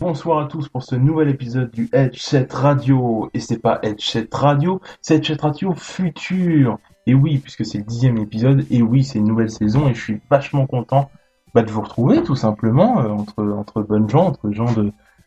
Bonsoir à tous pour ce nouvel épisode du Headset Radio. Et c'est pas Headset Radio, c'est Headset Radio Futur. Et oui, puisque c'est le dixième épisode, et oui, c'est une nouvelle saison, et je suis vachement content bah, de vous retrouver tout simplement euh, entre entre bonnes gens, entre gens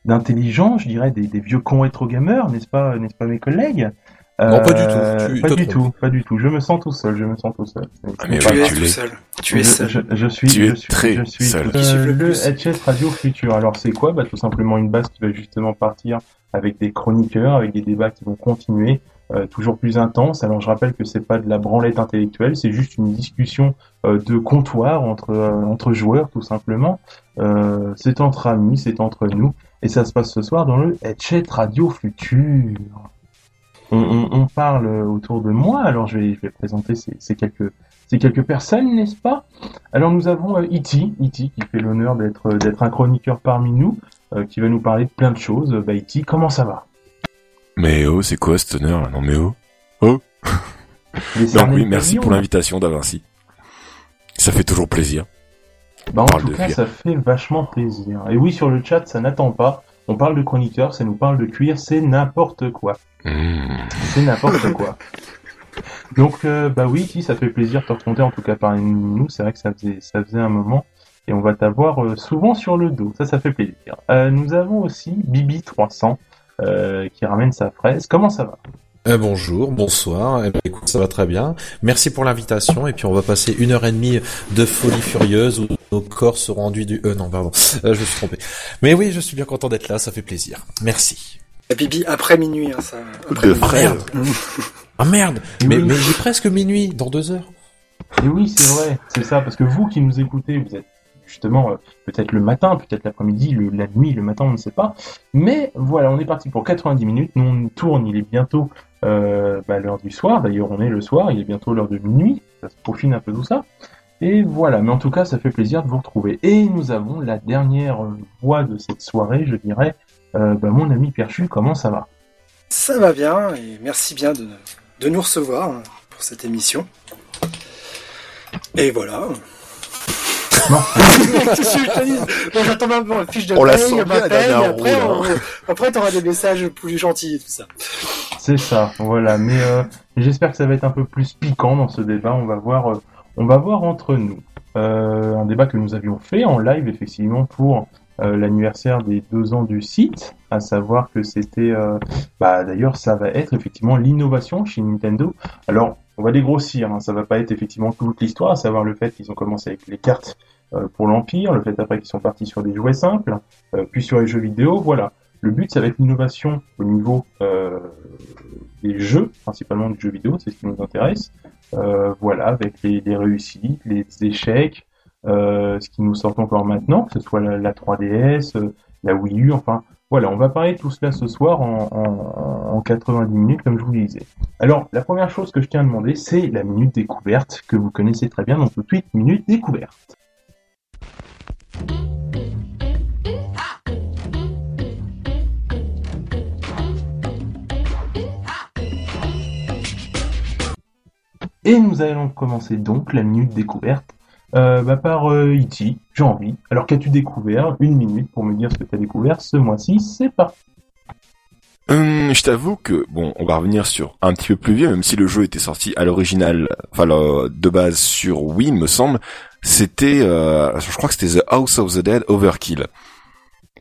d'intelligents, je dirais des, des vieux cons rétro gamers, n'est-ce pas, n'est-ce pas mes collègues? Non, pas du tout. Euh, Tu- pas du tout, pas du tout. Je me sens tout seul, je me sens tout seul. Ah, mais Tu oui, es tu tout seul. Tu es je, seul. je, je suis, Tu es je suis, très je suis seul. suffle le le Radio Futur. Alors c'est quoi? Bah tout simplement une base qui va justement partir avec des chroniqueurs, avec des débats qui vont continuer, euh, toujours plus intenses. Alors je rappelle que c'est pas de la branlette intellectuelle, c'est juste une discussion euh, de comptoir entre euh, entre joueurs tout simplement. Euh, c'est entre amis, c'est entre nous, et ça se passe ce soir dans le Headset Radio Futur. On, on, on parle autour de moi, alors je vais, je vais présenter ces, ces quelques ces quelques personnes, n'est-ce pas? Alors nous avons euh, E.T., E.T. qui fait l'honneur d'être d'être un chroniqueur parmi nous, euh, qui va nous parler de plein de choses. Bah E.T., comment ça va? Mais oh, c'est quoi ce honneur Non mais oh. Sarney oui, merci pour l'invitation d'Avinci. Ça fait toujours plaisir. Bah, en tout cas, ça fait vachement plaisir. Et oui, sur le chat, ça n'attend pas. On parle de chroniqueur, ça nous parle de cuir, c'est n'importe quoi. Mmh. C'est n'importe quoi. Donc, euh, bah oui, si, ça fait plaisir de te raconter, en tout cas parmi nous. C'est vrai que ça faisait, ça faisait un moment. Et on va t'avoir euh, souvent sur le dos. Ça, ça fait plaisir. Euh, nous avons aussi Bibi300 euh, qui ramène sa fraise. Comment ça va? Euh, bonjour, bonsoir. Eh écoute, ça va très bien. Merci pour l'invitation. Et puis on va passer une heure et demie de folie furieuse où nos corps seront enduits du. Euh, non, pardon, Euh, je me suis trompé. Mais oui, je suis bien content d'être là. Ça fait plaisir. Merci. La Bibi après minuit, hein, ça. Après De minuit. frère. Ah merde Mais, oui. mais il est presque minuit dans deux heures. Et oui, c'est vrai, c'est ça, parce que vous qui nous écoutez, vous êtes justement euh, peut-être le matin, peut-être l'après-midi, le, la nuit, le matin, on ne sait pas. Mais voilà, on est parti pour 90 minutes. Nous, on tourne, il est bientôt euh, bah, l'heure du soir. D'ailleurs, on est le soir, il est bientôt l'heure de minuit. Ça se peaufine un peu tout ça. Et voilà, mais en tout cas, ça fait plaisir de vous retrouver. Et nous avons la dernière voix de cette soirée, je dirais. Euh, bah, mon ami Perchu, comment ça va? Ça va bien et merci bien de, de nous recevoir hein, pour cette émission. Et voilà. Non. J'attends même la fiche de On la paye, sent ma bien, la paye, dernière après, roue, on- après t'auras des messages plus gentils et tout ça. C'est ça, voilà. Mais euh, j'espère que ça va être un peu plus piquant dans ce débat. On va voir, euh, on va voir entre nous. Euh, un débat que nous avions fait en live effectivement pour euh, l'anniversaire des deux ans du site, à savoir que c'était, euh, bah d'ailleurs ça va être effectivement l'innovation chez Nintendo. Alors on va dégrossir, hein, ça va pas être effectivement toute l'histoire, à savoir le fait qu'ils ont commencé avec les cartes euh, pour l'Empire, le fait après qu'ils sont partis sur des jouets simples, euh, puis sur les jeux vidéo, voilà. Le but, ça va être l'innovation au niveau euh, des jeux, principalement du jeu vidéo, c'est ce qui nous intéresse. Euh, voilà, avec les, les réussites, les échecs, euh, ce qui nous sort encore maintenant, que ce soit la, la 3DS, euh, la Wii U, enfin, voilà, on va parler de tout cela ce soir en, en, en 90 minutes, comme je vous le disais. Alors, la première chose que je tiens à demander, c'est la minute découverte, que vous connaissez très bien, donc tout de suite, minute découverte. Et nous allons commencer donc la minute découverte euh, bah, par euh. J'ai envie. Alors qu'as-tu découvert? Une minute pour me dire ce que tu as découvert ce mois-ci. C'est parti. Hum, je t'avoue que bon, on va revenir sur un petit peu plus vieux, même si le jeu était sorti à l'original, enfin de base sur Wii, me semble. C'était, euh, je crois que c'était The House of the Dead Overkill.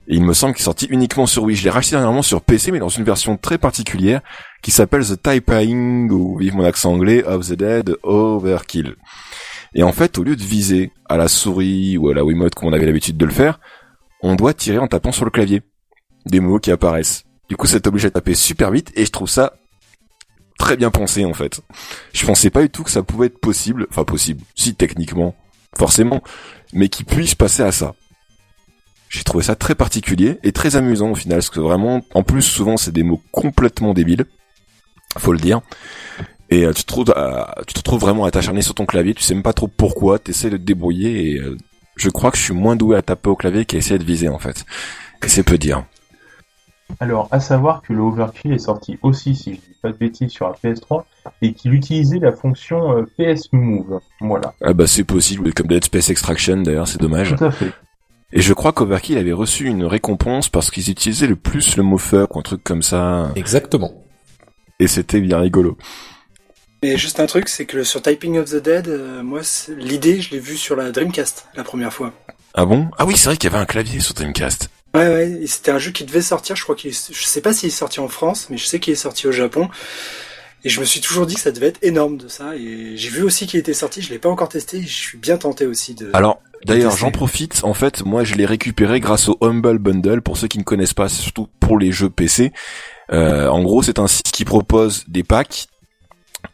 Et il me semble qu'il est sorti uniquement sur Wii. Je l'ai racheté dernièrement sur PC, mais dans une version très particulière qui s'appelle The Typing, ou vive mon accent anglais, of the Dead Overkill. Et en fait, au lieu de viser à la souris ou à la Wiimote comme on avait l'habitude de le faire, on doit tirer en tapant sur le clavier. Des mots qui apparaissent. Du coup, c'est obligé de taper super vite et je trouve ça très bien pensé en fait. Je pensais pas du tout que ça pouvait être possible, enfin possible, si techniquement, forcément, mais qu'il puisse passer à ça. J'ai trouvé ça très particulier et très amusant au final, parce que vraiment, en plus souvent c'est des mots complètement débiles, faut le dire. Et euh, tu, te trouves, euh, tu te retrouves vraiment à t'acharner sur ton clavier, tu sais même pas trop pourquoi, t'essaies de te débrouiller et euh, je crois que je suis moins doué à taper au clavier qu'à essayer de viser en fait. Et c'est peu dire. Alors, à savoir que le Overkill est sorti aussi, si je dis pas de bêtises, sur la PS3 et qu'il utilisait la fonction euh, PS Move. Voilà, Ah bah c'est possible, comme Dead Space Extraction d'ailleurs, c'est dommage. tout à fait. Et je crois qu'Overkill avait reçu une récompense parce qu'ils utilisaient le plus le mot fuck ou un truc comme ça. Exactement. Et c'était bien rigolo. Mais juste un truc, c'est que sur Typing of the Dead, euh, moi, c'est- l'idée, je l'ai vue sur la Dreamcast la première fois. Ah bon? Ah oui, c'est vrai qu'il y avait un clavier sur Dreamcast. Ouais, ouais, c'était un jeu qui devait sortir. Je crois qu'il, est- je sais pas s'il est sorti en France, mais je sais qu'il est sorti au Japon. Et je me suis toujours dit que ça devait être énorme de ça. Et j'ai vu aussi qu'il était sorti. Je l'ai pas encore testé. Je suis bien tenté aussi de. Alors, d'ailleurs, j'en profite. En fait, moi, je l'ai récupéré grâce au Humble Bundle. Pour ceux qui ne connaissent pas, surtout pour les jeux PC. Euh, en gros, c'est un site qui propose des packs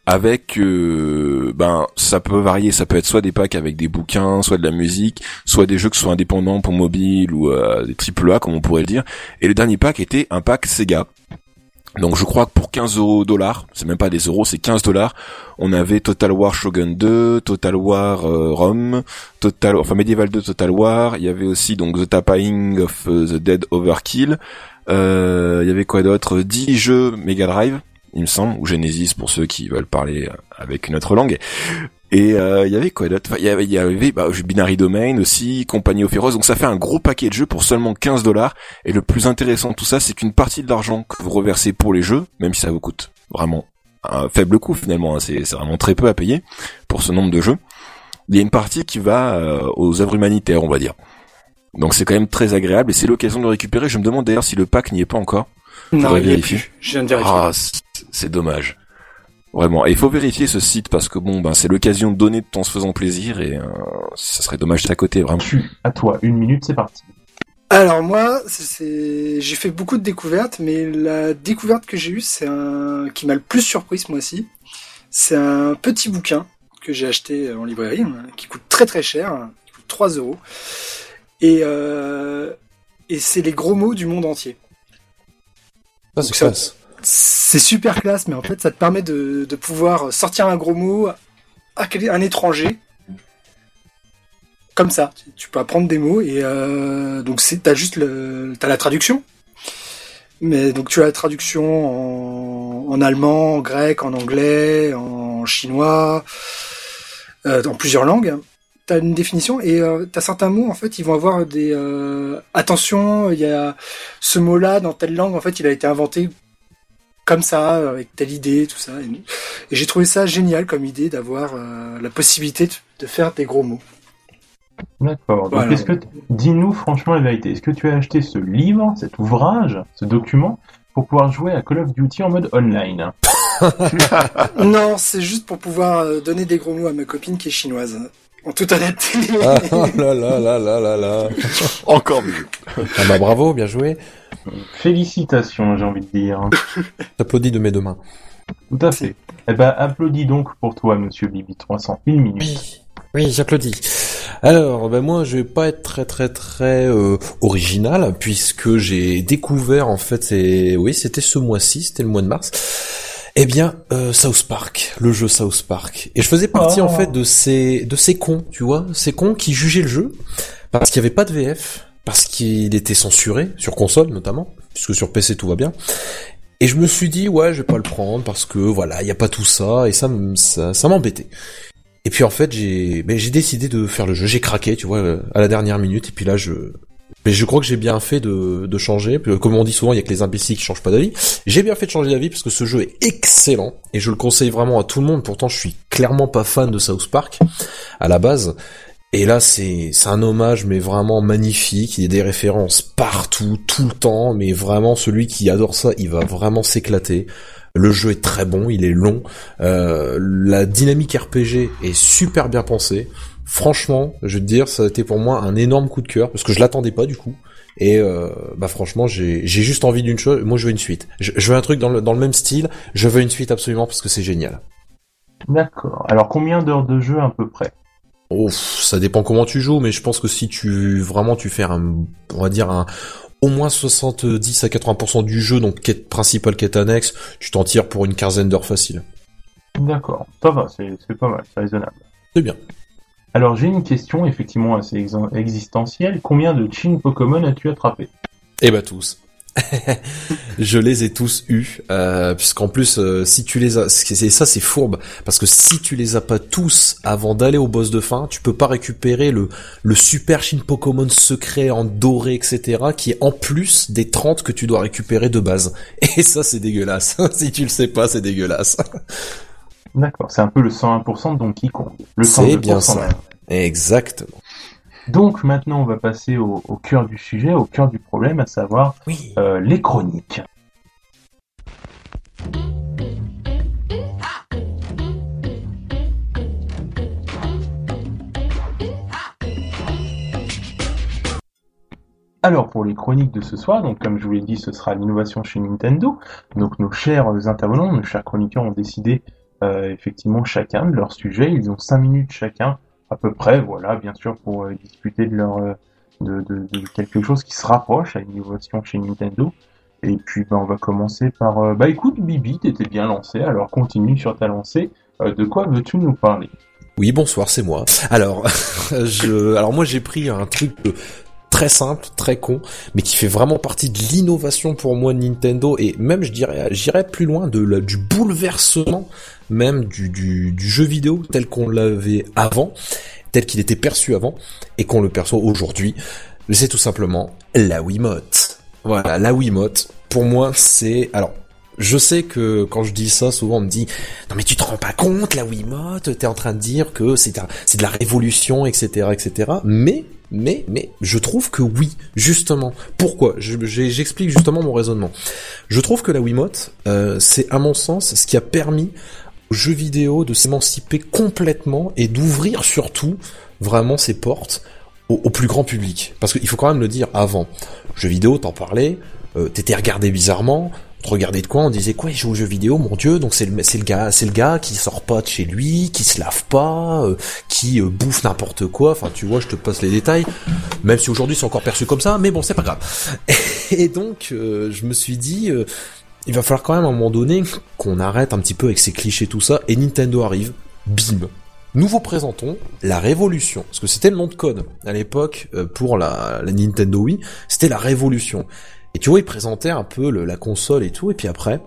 avec, euh, ben, ça peut varier. Ça peut être soit des packs avec des bouquins, soit de la musique, soit des jeux qui sont indépendants pour mobile ou euh, des triple A, comme on pourrait le dire. Et le dernier pack était un pack Sega. Donc je crois que pour 15 euros dollars, c'est même pas des euros, c'est 15 dollars, on avait Total War Shogun 2, Total War euh, Rome, Total, enfin Medieval 2 Total War, il y avait aussi donc The Tapping of euh, the Dead Overkill, euh, il y avait quoi d'autre? 10 jeux Mega Drive, il me semble, ou Genesis pour ceux qui veulent parler avec une autre langue. Et euh, il y avait quoi d'autre? Il y avait, bah, Binary Domain aussi, Compagnie Heroes, donc ça fait un gros paquet de jeux pour seulement 15 dollars. Et le plus intéressant de tout ça, c'est qu'une partie de l'argent que vous reversez pour les jeux, même si ça vous coûte vraiment un faible coût finalement, hein, c'est c'est vraiment très peu à payer pour ce nombre de jeux, il y a une partie qui va euh, aux œuvres humanitaires, on va dire. Donc c'est quand même très agréable et c'est l'occasion de le récupérer. Je me demande d'ailleurs si le pack n'y est pas encore. Non, il y est vérifier. plus. Je viens de vérifier. Ah, c'est- dommage. Vraiment. Et il faut vérifier ce site parce que bon, ben c'est l'occasion de donner tout en se faisant plaisir et euh, ça serait dommage d'être à côté, vraiment. Tu, à toi, une minute, c'est parti. Alors moi, j'ai fait beaucoup de découvertes, mais la découverte que j'ai eue, c'est un qui m'a le plus surpris ce mois-ci. C'est un petit bouquin que j'ai acheté en librairie, hein, qui coûte très très cher, hein, qui coûte 3 euros. Et euh, et c'est les gros mots du monde entier. Ça, c'est ça- classe. C'est super classe, mais en fait, ça te permet de, de pouvoir sortir un gros mot à quel- un étranger. Comme ça, Tu- peux apprendre des mots et euh, donc t'as juste le la traduction, mais donc tu as la traduction en, en allemand, en grec, en anglais, en chinois, euh, dans plusieurs langues. T'as une définition et euh, t'as certains mots en fait ils vont avoir des euh, attention il y a ce mot là dans telle langue en fait il a été inventé comme ça, avec telle idée, tout ça. Et, et j'ai trouvé ça génial comme idée d'avoir euh, la possibilité de, de faire des gros mots. D'accord. Donc, Voilà. est-ce que, t- dis-nous franchement la vérité, est-ce que tu as acheté ce livre, cet ouvrage, ce document, pour pouvoir jouer à Call of Duty en mode online? Non, c'est juste pour pouvoir euh, donner des gros mots à ma copine qui est chinoise. En toute honnêteté. Ah là là là là là là. Encore mieux. Ah bah bravo, bien joué. Félicitations, j'ai envie de dire. T'applaudis de mes deux mains. Tout à fait. Eh ben, applaudis donc pour toi, monsieur Bibi 300, une minute. Oui, oui, j'applaudis. Alors, ben moi, je vais pas être très très très euh, original puisque j'ai découvert en fait, c'est oui, c'était ce mois-ci, c'était le mois de mars. Eh bien, euh, South Park, le jeu South Park. Et je faisais partie Oh. en fait de ces de ces cons, tu vois, ces cons qui jugeaient le jeu parce qu'il y avait pas de VF, parce qu'il était censuré sur console notamment, puisque sur PC tout va bien. Et je me suis dit ouais, je vais pas le prendre parce que voilà, il y a pas tout ça et ça ça, ça m'embêtait. Et puis en fait, j'ai ben, j'ai décidé de faire le jeu, j'ai craqué, tu vois, euh, à la dernière minute et puis là je mais je crois que j'ai bien fait de, changer. Comme on dit souvent, il y a que les imbéciles qui changent pas d'avis. J'ai bien fait de changer d'avis parce que ce jeu est excellent et je le conseille vraiment à tout le monde. Pourtant, je suis clairement pas fan de South Park à la base. Et là, c'est un hommage, mais vraiment magnifique. Il y a des références partout, tout le temps. Mais vraiment, celui qui adore ça, il va vraiment s'éclater. Le jeu est très bon, il est long. Euh, la dynamique RPG est super bien pensée. Franchement, je veux te dire, ça a été pour moi un énorme coup de cœur parce que je l'attendais pas du coup. Et euh, bah franchement, j'ai juste envie d'une chose. Moi, je veux une suite. Je, je veux un truc dans le dans le même style. Je veux une suite absolument parce que c'est génial. D'accord. Alors, combien d'heures de jeu à peu près? Oh, pff, ça dépend comment tu joues, mais je pense que si tu vraiment tu fais un, on va dire un au moins 70 à 80% du jeu, donc quête principale, quête annexe, tu t'en tires pour une quinzaine d'heures facile. D'accord. Ça va, c'est pas mal, c'est raisonnable. C'est bien. Alors, j'ai une question effectivement assez ex- existentielle. Combien de Chin Pokémon as-tu attrapé? Et bah tous. je les ai tous eus, euh, puisqu'en plus, euh, si tu les as, c'est ça, c'est fourbe, parce que si tu les as pas tous avant d'aller au boss de fin, tu peux pas récupérer le le super Shin Pokémon secret en doré, etc., qui est en plus des 30 que tu dois récupérer de base. Et ça, c'est dégueulasse. si tu le sais pas, c'est dégueulasse. D'accord, c'est un peu le 101% de Donkey Kong. Le C'est bien ça. Exactement. Donc maintenant, on va passer au, au, cœur du sujet, au cœur du problème, à savoir Oui. euh, les chroniques. Alors pour les chroniques de ce soir, donc comme je vous l'ai dit, ce sera l'innovation chez Nintendo. Donc nos chers intervenants, nos chers chroniqueurs ont décidé euh, effectivement chacun de leur sujet. Ils ont cinq minutes chacun à peu près, voilà, bien sûr pour euh, discuter de leur euh, de, quelque chose qui se rapproche à l'innovation chez Nintendo. Et puis bah, on va commencer par euh, bah écoute Bibi, t'étais bien lancé, alors continue sur ta lancée. De quoi veux-tu nous parler? Oui, bonsoir, c'est moi. Alors, je, alors moi j'ai pris un truc très simple, très con, mais qui fait vraiment partie de l'innovation pour moi Nintendo et même je dirais, j'irais plus loin de du bouleversement même du jeu vidéo tel qu'on l'avait avant, tel qu'il était perçu avant et qu'on le perçoit aujourd'hui. C'est tout simplement la Wiimote. Voilà, la Wiimote. Pour moi, c'est alors je sais que quand je dis ça, souvent on me dit non mais tu te rends pas compte la Wiimote, t'es en train de dire que c'est de la révolution, etc., etc. Mais mais mais je trouve que oui, justement. Pourquoi? J'explique justement mon raisonnement. Je trouve que la Wiimote, euh, c'est à mon sens ce qui a permis aux jeux vidéo de s'émanciper complètement et d'ouvrir surtout vraiment ses portes au, au, plus grand public. Parce qu'il faut quand même le dire avant. Jeux vidéo, t'en parlais, euh, t'étais regardé bizarrement, on regardait de quoi, on disait quoi, il joue aux jeux vidéo, mon dieu, donc c'est le, c'est le gars, c'est le gars qui sort pas de chez lui, qui se lave pas, euh, qui euh, bouffe n'importe quoi, enfin tu vois, je te passe les détails, même si aujourd'hui c'est encore perçu comme ça, mais bon, c'est pas grave. Et donc, euh, je me suis dit, il va falloir quand même à un moment donné qu'on arrête un petit peu avec ces clichés tout ça, et Nintendo arrive, bim, nous vous présentons la Révolution, parce que c'était le nom de code à l'époque pour la, la Nintendo Wii, c'était la Révolution. Et tu vois, il présentait un peu le, la console et tout, et puis après,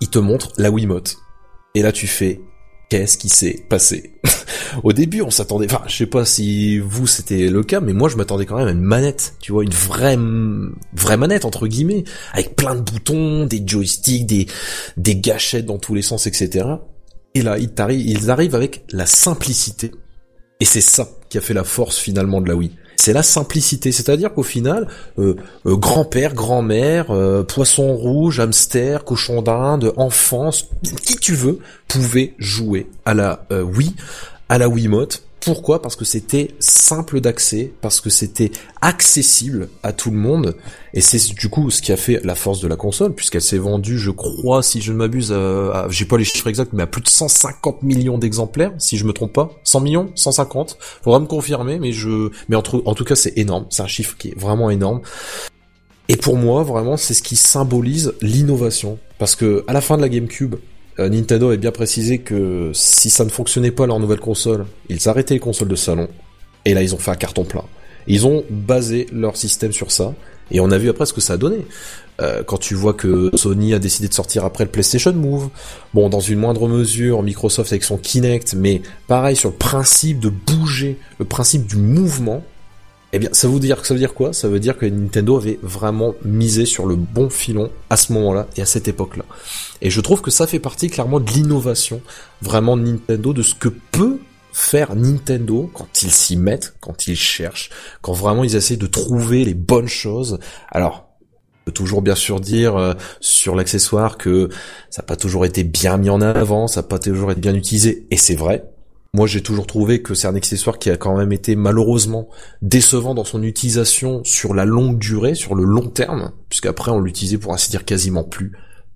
il te montre la Wiimote. Et là, tu fais, qu'est-ce qui s'est passé? Au début, on s'attendait, enfin, je sais pas si vous c'était le cas, mais moi, je m'attendais quand même à une manette, tu vois, une vraie, vraie manette entre guillemets, avec plein de boutons, des joysticks, des, des gâchettes dans tous les sens, etc. Et là, ils, ils arrivent avec la simplicité. Et c'est ça qui a fait la force finalement de la Wii c'est la simplicité. C'est-à-dire qu'au final, euh, euh, grand-père, grand-mère, euh, poisson rouge, hamster, cochon d'Inde, enfance, qui tu veux, pouvait jouer à la Wii, à la Wiimote. Pourquoi? Parce que c'était simple d'accès, parce que c'était accessible à tout le monde, et c'est du coup ce qui a fait la force de la console, puisqu'elle s'est vendue, je crois, si je ne m'abuse, à, j'ai pas les chiffres exacts, mais à plus de 150 millions d'exemplaires, si je me trompe pas, 100 millions, 150, faudra me confirmer, mais je, mais entre, en tout cas c'est énorme, c'est un chiffre qui est vraiment énorme. Et pour moi, vraiment, c'est ce qui symbolise l'innovation, parce que à la fin de la GameCube, euh, Nintendo avait bien précisé que si ça ne fonctionnait pas leur nouvelle console, ils arrêtaient les consoles de salon. Et là, ils ont fait un carton plein. Ils ont basé leur système sur ça. Et on a vu après ce que ça a donné. Euh, quand tu vois que Sony a décidé de sortir après le PlayStation Move, bon, dans une moindre mesure, Microsoft avec son Kinect, mais pareil sur le principe de bouger, le principe du mouvement, eh bien, ça veut dire, ça veut dire quoi? Ça veut dire que Nintendo avait vraiment misé sur le bon filon à ce moment-là et à cette époque-là. Et je trouve que ça fait partie clairement de l'innovation vraiment de Nintendo, de ce que peut faire Nintendo quand ils s'y mettent, quand ils cherchent, quand vraiment ils essaient de trouver les bonnes choses. Alors, on peut toujours bien sûr dire euh, sur l'accessoire que ça n'a pas toujours été bien mis en avant, ça n'a pas toujours été bien utilisé, et c'est vrai, moi, j'ai toujours trouvé que c'est un accessoire qui a quand même été malheureusement décevant dans son utilisation sur la longue durée, sur le long terme, puisqu'après on l'utilisait pour ainsi dire quasiment plus.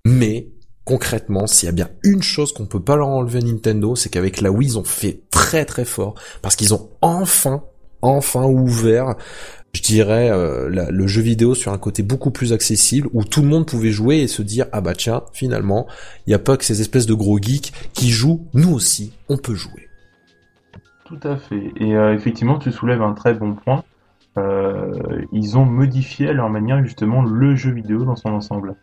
Mais concrètement, s'il y a bien une chose qu'on peut pas leur enlever à Nintendo, c'est qu'avec la Wii, ils ont fait très très fort parce qu'ils ont enfin, enfin ouvert je dirais euh, le jeu vidéo sur un côté beaucoup plus accessible où tout le monde pouvait jouer et se dire ah bah tiens finalement il n'y a pas que ces espèces de gros geeks qui jouent nous aussi on peut jouer tout à fait. Et euh, effectivement, tu soulèves un très bon point. ils ont modifié à leur manière justement le jeu vidéo dans son ensemble.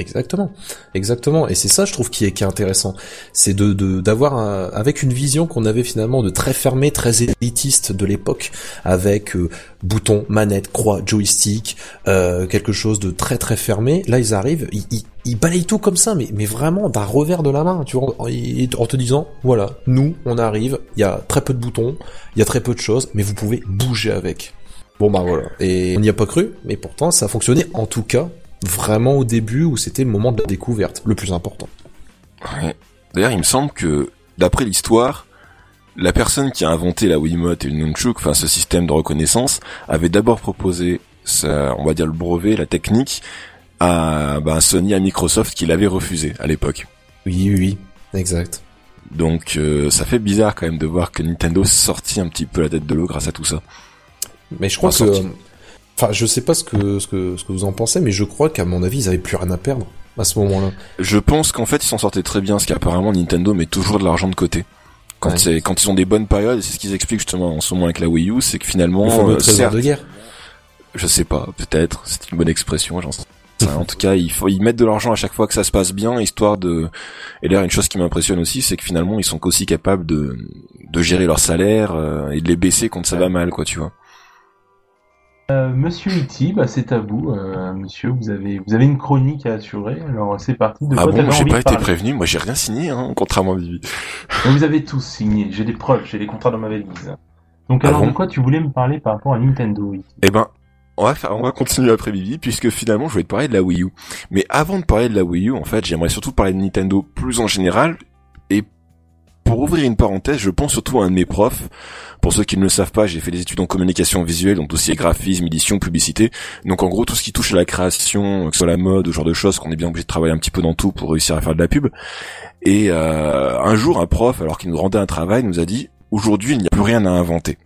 Exactement, exactement. Et c'est ça, je trouve, qui est, qui est intéressant. C'est de d'avoir avec une vision qu'on avait finalement de très fermé, très élitiste de l'époque, avec euh, bouton, manette, croix, joystick, euh, quelque chose de très très fermé. Là, ils arrivent, ils, ils, ils balayent tout comme ça, mais mais vraiment d'un revers de la main, tu vois, en te disant, voilà, nous, on arrive, il y a très peu de boutons, il y a très peu de choses, mais vous pouvez bouger avec. Bon bah voilà. Et on n'y a pas cru, mais pourtant ça a fonctionné en tout cas vraiment au début où c'était le moment de la découverte, le plus important. Ouais. D'ailleurs, il me semble que, d'après l'histoire, la personne qui a inventé la Wiimote et le Nunchuk, enfin ce système de reconnaissance, avait d'abord proposé, ça, on va dire le brevet, la technique, à bah, Sony, à Microsoft, qui l'avait refusé à l'époque. Oui, oui, oui, exact. Donc euh, ça fait bizarre quand même de voir que Nintendo sortit un petit peu la tête de l'eau grâce à tout ça. Mais je crois que Enfin, je sais pas ce que, ce que, ce que vous en pensez, mais je crois qu'à mon avis, ils avaient plus rien à perdre à ce moment-là. Je pense qu'en fait, ils s'en sortaient très bien, parce qu'apparemment, Nintendo met toujours de l'argent de côté. Quand c'est, quand ils ont des bonnes périodes, c'est ce qu'ils expliquent justement en ce moment avec la Wii U, c'est que finalement, euh, certes, de guerre. Je sais pas, peut-être, c'est une bonne expression, j'en sais. en tout cas, il faut ils mettent de l'argent à chaque fois que ça se passe bien, histoire de. Et d'ailleurs, une chose qui m'impressionne aussi, c'est que finalement, ils sont aussi capables de de gérer leur salaire euh, et de les baisser quand ça va mal, quoi, tu vois. Euh, monsieur Iti, bah, c'est à vous, euh, monsieur. Vous avez, vous avez une chronique à assurer. Alors c'est parti. De ah bon, j'ai pas été prévenu. Moi, j'ai rien signé, hein, contrairement à Vivi. vous avez tous signé. J'ai des preuves. J'ai des contrats dans ma valise. Donc ah alors, de quoi tu voulais me parler par rapport à Nintendo Eh ben, on va faire, on va continuer après Vivi, puisque finalement, je vais te parler de la Wii U. Mais avant de parler de la Wii U, en fait, j'aimerais surtout parler de Nintendo plus en général pour ouvrir une parenthèse, je pense surtout à un de mes profs. Pour ceux qui ne le savent pas, j'ai fait des études en communication visuelle, donc aussi graphisme, édition, publicité. Donc en gros, tout ce qui touche à la création, que ce soit la mode, ce genre de choses, qu'on est bien obligé de travailler un petit peu dans tout pour réussir à faire de la pub. Et euh, un jour, un prof, alors qu'il nous rendait un travail, nous a dit aujourd'hui, il n'y a plus rien à inventer.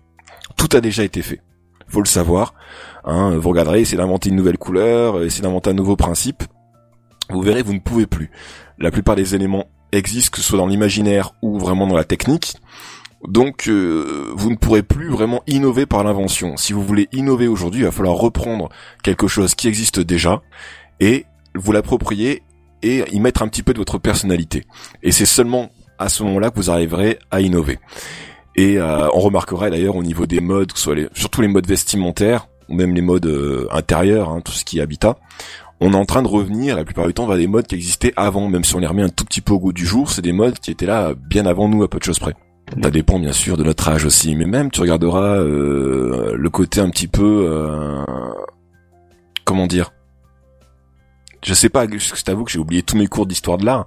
Tout a déjà été fait. Faut le savoir. Hein, vous regarderez, essayez d'inventer une nouvelle couleur, essayez d'inventer un nouveau principe. Vous verrez, vous ne pouvez plus. La plupart des éléments existe, que ce soit dans l'imaginaire ou vraiment dans la technique. Donc euh, vous ne pourrez plus vraiment innover par l'invention. Si vous voulez innover aujourd'hui, il va falloir reprendre quelque chose qui existe déjà et vous l'approprier et y mettre un petit peu de votre personnalité. Et c'est seulement à ce moment-là que vous arriverez à innover. Et euh, on remarquera d'ailleurs au niveau des modes, que soit les, surtout les modes vestimentaires, ou même les modes euh, intérieurs, hein, tout ce qui est habitat, on est en train de revenir la plupart du temps vers des modes qui existaient avant, même si on les remet un tout petit peu au goût du jour, c'est des modes qui étaient là bien avant nous à peu de choses près. Ça dépend bien sûr de notre âge aussi, mais même tu regarderas euh, le côté un petit peu euh, comment dire? Je sais pas, je t'avoue que j'ai oublié tous mes cours d'histoire de l'art,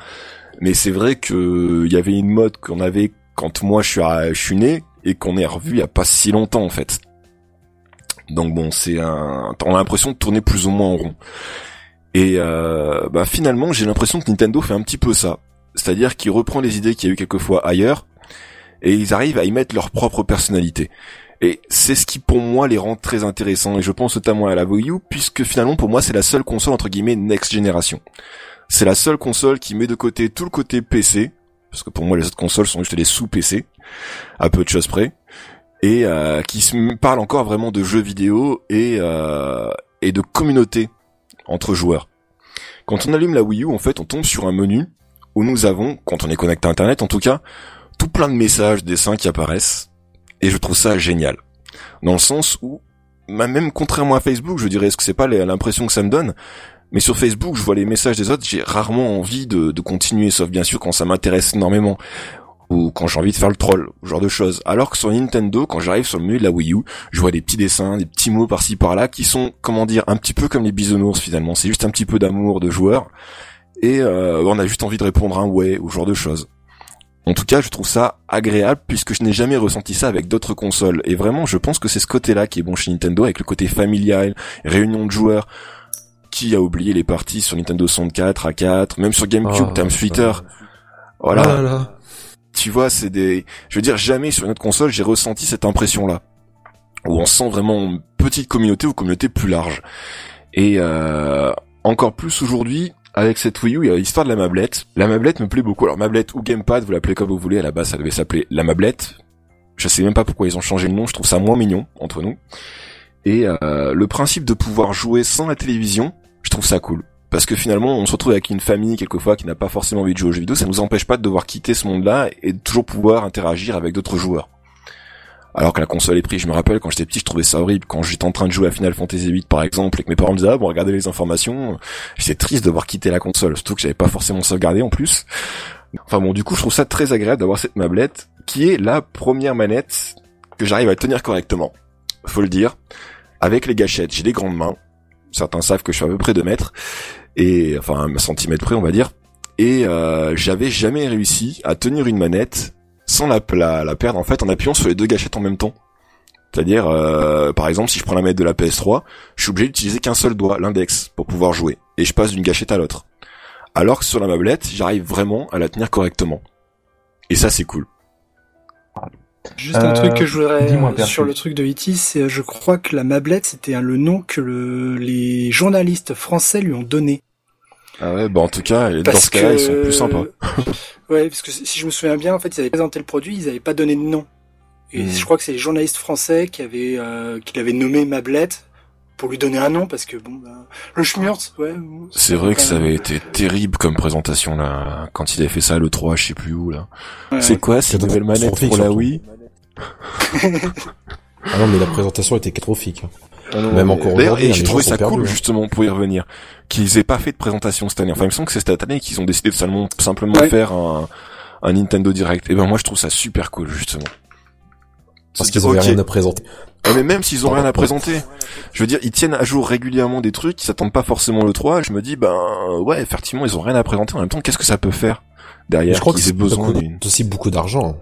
mais c'est vrai que il y avait une mode qu'on avait quand moi je suis, je suis né et qu'on est revu il y a pas si longtemps en fait. Donc bon, c'est un, on a l'impression de tourner plus ou moins en rond. Et euh, bah finalement, j'ai l'impression que Nintendo fait un petit peu ça. C'est-à-dire qu'il reprend les idées qu'il y a eu quelquefois ailleurs, et ils arrivent à y mettre leur propre personnalité. Et c'est ce qui pour moi les rend très intéressants, et je pense notamment à la Wii U, puisque finalement pour moi c'est la seule console entre guillemets next generation. C'est la seule console qui met de côté tout le côté PC, parce que pour moi les autres consoles sont juste des sous-PC, à peu de choses près, et euh, qui se parle encore vraiment de jeux vidéo et, euh, et de communauté entre joueurs. Quand on allume la Wii U, en fait, on tombe sur un menu où nous avons, quand on est connecté à Internet en tout cas, tout plein de messages, dessins qui apparaissent. Et je trouve ça génial. Dans le sens où, même contrairement à Facebook, je dirais, est-ce que c'est pas l'impression que ça me donne? Mais sur Facebook, je vois les messages des autres, j'ai rarement envie de continuer, sauf bien sûr quand ça m'intéresse énormément ou quand j'ai envie de faire le troll, ce genre de choses. Alors que sur Nintendo, quand j'arrive sur le menu de la Wii U, je vois des petits dessins, des petits mots par-ci par-là qui sont, comment dire, un petit peu comme les bisounours finalement. C'est juste un petit peu d'amour de joueur et euh, on a juste envie de répondre un ouais ou ce genre de choses. En tout cas, je trouve ça agréable puisque je n'ai jamais ressenti ça avec d'autres consoles. Et vraiment, je pense que c'est ce côté-là qui est bon chez Nintendo avec le côté familial, réunion de joueurs. Qui a oublié les parties sur Nintendo 64, A4, même sur GameCube, oh, Time Twitter. Voilà. Oh tu vois, c'est des, je veux dire, jamais sur une autre console j'ai ressenti cette impression-là, où on sent vraiment une petite communauté ou communauté plus large. Et euh, encore plus aujourd'hui, avec cette Wii U, il y a l'histoire de la mablette. La mablette me plaît beaucoup. Alors mablette ou gamepad, vous l'appelez comme vous voulez. À la base, ça devait s'appeler la mablette. Je sais même pas pourquoi ils ont changé le nom. Je trouve ça moins mignon entre nous. Et euh, le principe de pouvoir jouer sans la télévision, je trouve ça cool. Parce que finalement, on se retrouve avec une famille quelquefois qui n'a pas forcément envie de jouer aux jeux vidéo, ça nous empêche pas de devoir quitter ce monde-là et de toujours pouvoir interagir avec d'autres joueurs. Alors que la console est prise, je me rappelle quand j'étais petit, je trouvais ça horrible. Quand j'étais en train de jouer à Final Fantasy VIII par exemple, et que mes parents me disaient ah bon regardez les informations, j'étais triste de devoir quitter la console, surtout que j'avais pas forcément sauvegardé en plus. Enfin bon, du coup, je trouve ça très agréable d'avoir cette mablette qui est la première manette que j'arrive à tenir correctement. Faut le dire. Avec les gâchettes, j'ai des grandes mains. Certains savent que je suis à peu près de mètres et enfin un centimètre près, on va dire. Et euh, j'avais jamais réussi à tenir une manette sans la, la, perdre en fait en appuyant sur les deux gâchettes en même temps. C'est-à-dire, euh, par exemple, si je prends la manette de la PS3, je suis obligé d'utiliser qu'un seul doigt, l'index, pour pouvoir jouer, et je passe d'une gâchette à l'autre. Alors que sur la mablette, j'arrive vraiment à la tenir correctement. Et ça, c'est cool. Juste un truc que je voudrais sur le truc de E.T., c'est je crois que la mablette c'était le nom que le, les journalistes français lui ont donné. Ah ouais, bah en tout cas, dans ce cas-là, ils sont plus sympas. ouais, parce que si je me souviens bien, en fait, ils avaient présenté le produit, ils n'avaient pas donné de nom. Et hmm. je crois que c'est les journalistes français qui avaient euh, qui l'avaient nommé Mablette pour lui donner un nom parce que bon bah, le Schmurz ouais c'est vrai que ça avait été terrible comme présentation là quand il avait fait ça le 3 je sais plus où là c'est quoi cette nouvelle manette pour la Wii ah non mais la présentation était catastrophique ah Même encore aujourd'hui. Et j'ai trouvé ça cool, hein. justement, pour y revenir. Qu'ils aient pas fait de présentation cette année. Enfin, il me semble que c'est cette année qu'ils ont décidé de simplement, simplement faire un, un Nintendo Direct. Et ben, moi, je trouve ça super cool, justement. Parce qu'ils ont rien à présenter. mais même s'ils ont rien à présenter, je veux dire, ils tiennent à jour régulièrement des trucs, ils s'attendent pas forcément le 3. Je me dis, ben ouais, effectivement, ils ont rien à présenter. En même temps, qu'est-ce que ça peut faire derrière Je crois qu'ils aient besoin d'une. aussi beaucoup d'argent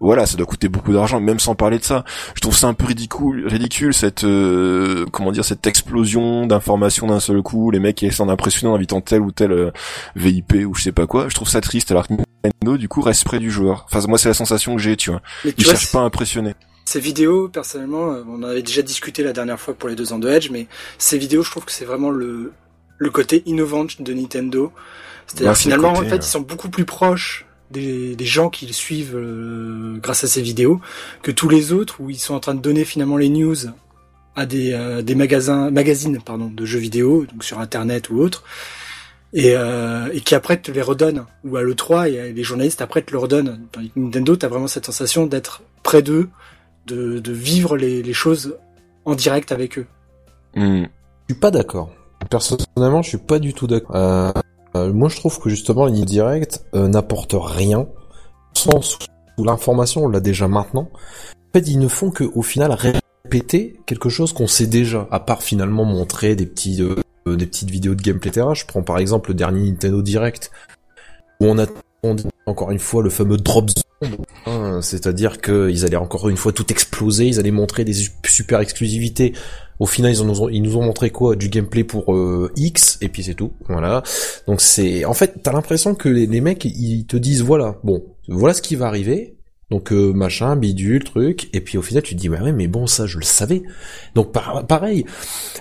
voilà, ça doit coûter beaucoup d'argent, même sans parler de ça. Je trouve ça un peu ridicule, ridicule cette euh, comment dire cette explosion d'informations d'un seul coup, les mecs qui essaient d'impressionner en invitant tel ou tel euh, VIP ou je sais pas quoi. Je trouve ça triste alors que Nintendo du coup reste près du joueur. Enfin moi c'est la sensation que j'ai, tu vois. Ils cherchent pas à impressionner. Ces vidéos, personnellement, euh, on en avait déjà discuté la dernière fois pour les deux ans de Edge, mais ces vidéos, je trouve que c'est vraiment le le côté innovant de Nintendo. C'est-à-dire finalement, en fait, ils sont beaucoup plus proches des, gens qui le suivent euh, grâce à ces vidéos que tous les autres où ils sont en train de donner finalement les news à des, euh, des magasins magazines pardon de jeux vidéo donc sur internet ou autre et, euh, et qui après te les redonnent ou à l'E3 et les journalistes après te le redonnent. Dans Nintendo t'as vraiment cette sensation d'être près d'eux de, de vivre les, les choses en direct avec eux. Hmm. je suis pas d'accord. Personnellement je suis pas du tout d'accord euh, moi, je trouve que justement, les direct euh, n'apporte rien, sens où l'information, on l'a déjà maintenant. En fait, ils ne font que, au final, répéter quelque chose qu'on sait déjà, à part finalement montrer des petits, euh, des petites vidéos de gameplay, etc. Je prends par exemple le dernier Nintendo Direct, où on a encore une fois le fameux drop zone, hein, c'est-à-dire qu'ils allaient encore une fois tout exploser, ils allaient montrer des super exclusivités au final, ils, nous ont, ils nous ont montré quoi? Du gameplay pour euh, X, et puis c'est tout. Voilà. Donc c'est... En fait, t'as l'impression que les, les, mecs, ils te disent, voilà, bon, voilà ce qui va arriver, donc euh, machin, bidule, truc, et puis au final tu te dis bah ouais mais bon ça je le savais. Donc pareil,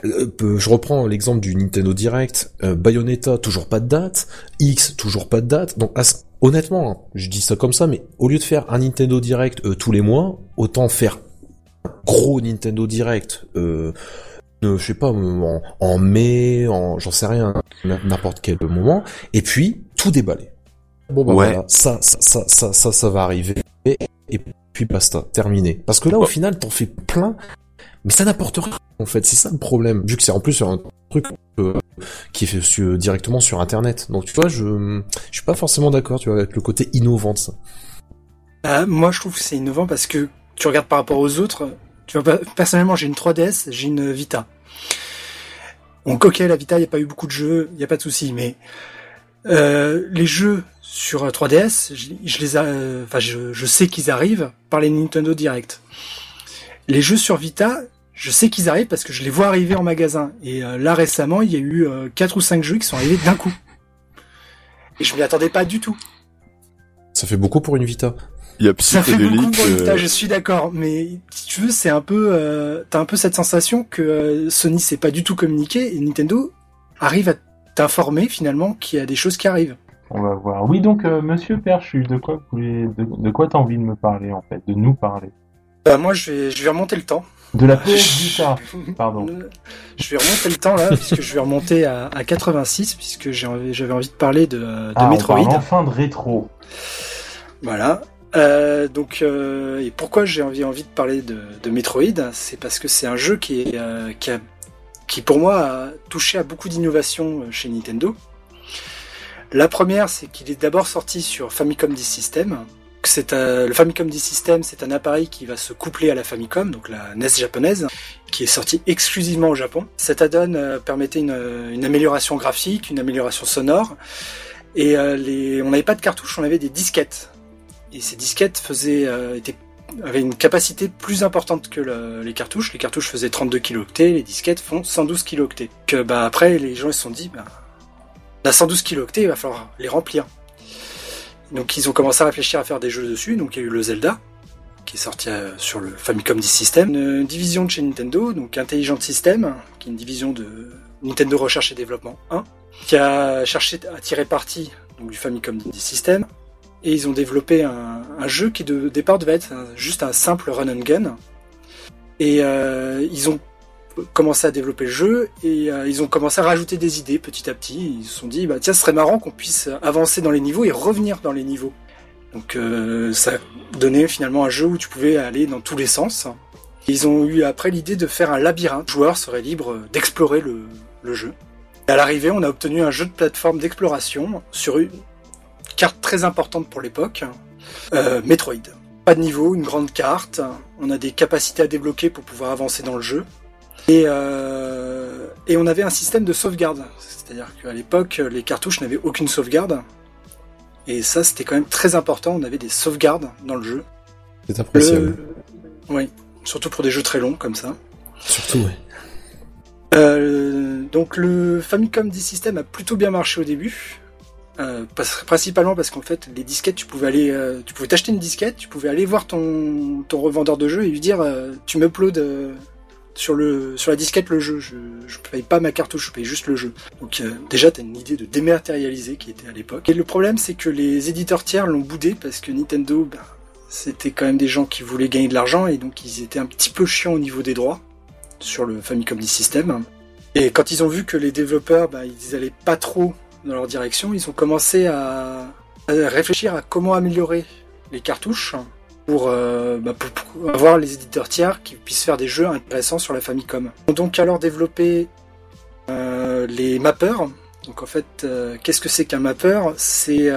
euh, je reprends l'exemple du Nintendo Direct, Bayonetta toujours pas de date, X toujours pas de date. Donc honnêtement, hein, je dis ça comme ça, mais au lieu de faire un Nintendo Direct tous les mois, autant faire gros Nintendo Direct, euh, je sais pas, en, mai, en, j'en sais rien, n'importe quel moment, et puis tout déballer. Bon bah voilà, ça, ça, ça, ça, ça, va arriver, et, puis basta, terminé. Parce que là, au final, t'en fais plein, mais ça n'apporte rien, en fait, c'est ça le problème, vu que c'est en plus un truc euh, qui est fait directement sur Internet. Donc tu vois, je, je suis pas forcément d'accord, tu vois, avec le côté innovant de ça. Euh, moi, je trouve que c'est innovant parce que tu regardes par rapport aux autres, tu vois, personnellement, j'ai une 3DS, j'ai une Vita. On coquait la Vita, il n'y a pas eu beaucoup de jeux, il n'y a pas de souci, mais euh, les jeux sur 3DS, je, les, euh, enfin, je, sais qu'ils arrivent par les Nintendo Direct. Les jeux sur Vita, je sais qu'ils arrivent parce que je les vois arriver en magasin. Et euh, là récemment, il y a eu quatre ou cinq jeux qui sont arrivés d'un coup. Et je m'y attendais pas du tout. Ça fait beaucoup pour une Vita. Il y a Ça fait beaucoup euh, je suis d'accord, mais si tu veux, c'est un peu, euh, t'as un peu cette sensation que euh, Sony s'est pas du tout communiqué et Nintendo arrive à t'informer finalement qu'il y a des choses qui arrivent. On va voir. Oui, donc Monsieur Perchu, de quoi vous de, quoi t'as envie de me parler en fait, de nous parler? Bah moi, je vais, je vais remonter le temps. De la PS Vita, pardon. Je vais remonter le temps là, puisque je vais remonter à, à 86, puisque j'avais envie de parler de, de ah, Metroid. On enfin de rétro. Voilà. Euh, donc, euh, et pourquoi j'ai envie, de parler de, Metroid C'est parce que c'est un jeu qui, est, euh, qui, a, qui, pour moi, a touché à beaucoup d'innovations euh, chez Nintendo. La première, c'est qu'il est d'abord sorti sur Famicom Disk System. Le Famicom Disk System, c'est un appareil qui va se coupler à la Famicom, donc la NES japonaise, qui est sorti exclusivement au Japon. Cet add-on euh, permettait une, une, amélioration graphique, une amélioration sonore, et euh, les, on n'avait pas de cartouches, on avait des disquettes. Et ces disquettes faisaient, euh, avaient une capacité plus importante que le, les cartouches. Les cartouches faisaient 32 kilooctets, les disquettes font 112 kilooctets. Bah après, les gens se sont dit, bah, à 112 kilooctets, il va falloir les remplir. Donc ils ont commencé à réfléchir à faire des jeux dessus. Donc il y a eu le Zelda, qui est sorti sur le Famicom Disk System, une division de chez Nintendo, donc Intelligent System, qui est une division de Nintendo Recherche et Développement 1, qui a cherché à tirer parti du Famicom Disk System. Et ils ont développé un, jeu qui de départ devait être juste un simple run and gun. Et euh, ils ont commencé à développer le jeu et euh, ils ont commencé à rajouter des idées petit à petit. Ils se sont dit, bah, tiens, ce serait marrant qu'on puisse avancer dans les niveaux et revenir dans les niveaux. Donc euh, ça donnait finalement un jeu où tu pouvais aller dans tous les sens. Ils ont eu après l'idée de faire un labyrinthe. Le joueur serait libre d'explorer le, le, jeu. Et à l'arrivée, on a obtenu un jeu de plateforme d'exploration sur une carte très importante pour l'époque, euh, Metroid. Pas de niveau, une grande carte. On a des capacités à débloquer pour pouvoir avancer dans le jeu. Et, euh, et on avait un système de sauvegarde. C'est-à-dire qu'à l'époque, les cartouches n'avaient aucune sauvegarde. Et ça, c'était quand même très important. On avait des sauvegardes dans le jeu. C'est appréciable. Le... Oui, surtout pour des jeux très longs comme ça. Surtout, oui. Euh, donc le Famicom Disk System a plutôt bien marché au début. Euh, principalement parce qu'en fait les disquettes tu pouvais aller euh, tu pouvais t'acheter une disquette tu pouvais aller voir ton, ton revendeur de jeu et lui dire euh, tu m'uploades sur le sur la disquette le jeu. Je je paye pas ma cartouche je paye juste le jeu donc déjà t'as une idée de dématérialiser qui était à l'époque. Et le problème c'est que les éditeurs tiers l'ont boudé parce que Nintendo bah, c'était quand même des gens qui voulaient gagner de l'argent et donc ils étaient un petit peu chiants au niveau des droits sur le Famicom System. Et quand ils ont vu que les développeurs bah, ils allaient pas trop dans leur direction, ils ont commencé à, réfléchir à comment améliorer les cartouches pour, euh, bah, pour, avoir les éditeurs tiers qui puissent faire des jeux intéressants sur la Famicom. Ils ont donc alors développé euh, les mappers. Donc en fait, euh, qu'est-ce que c'est qu'un mapper? C'est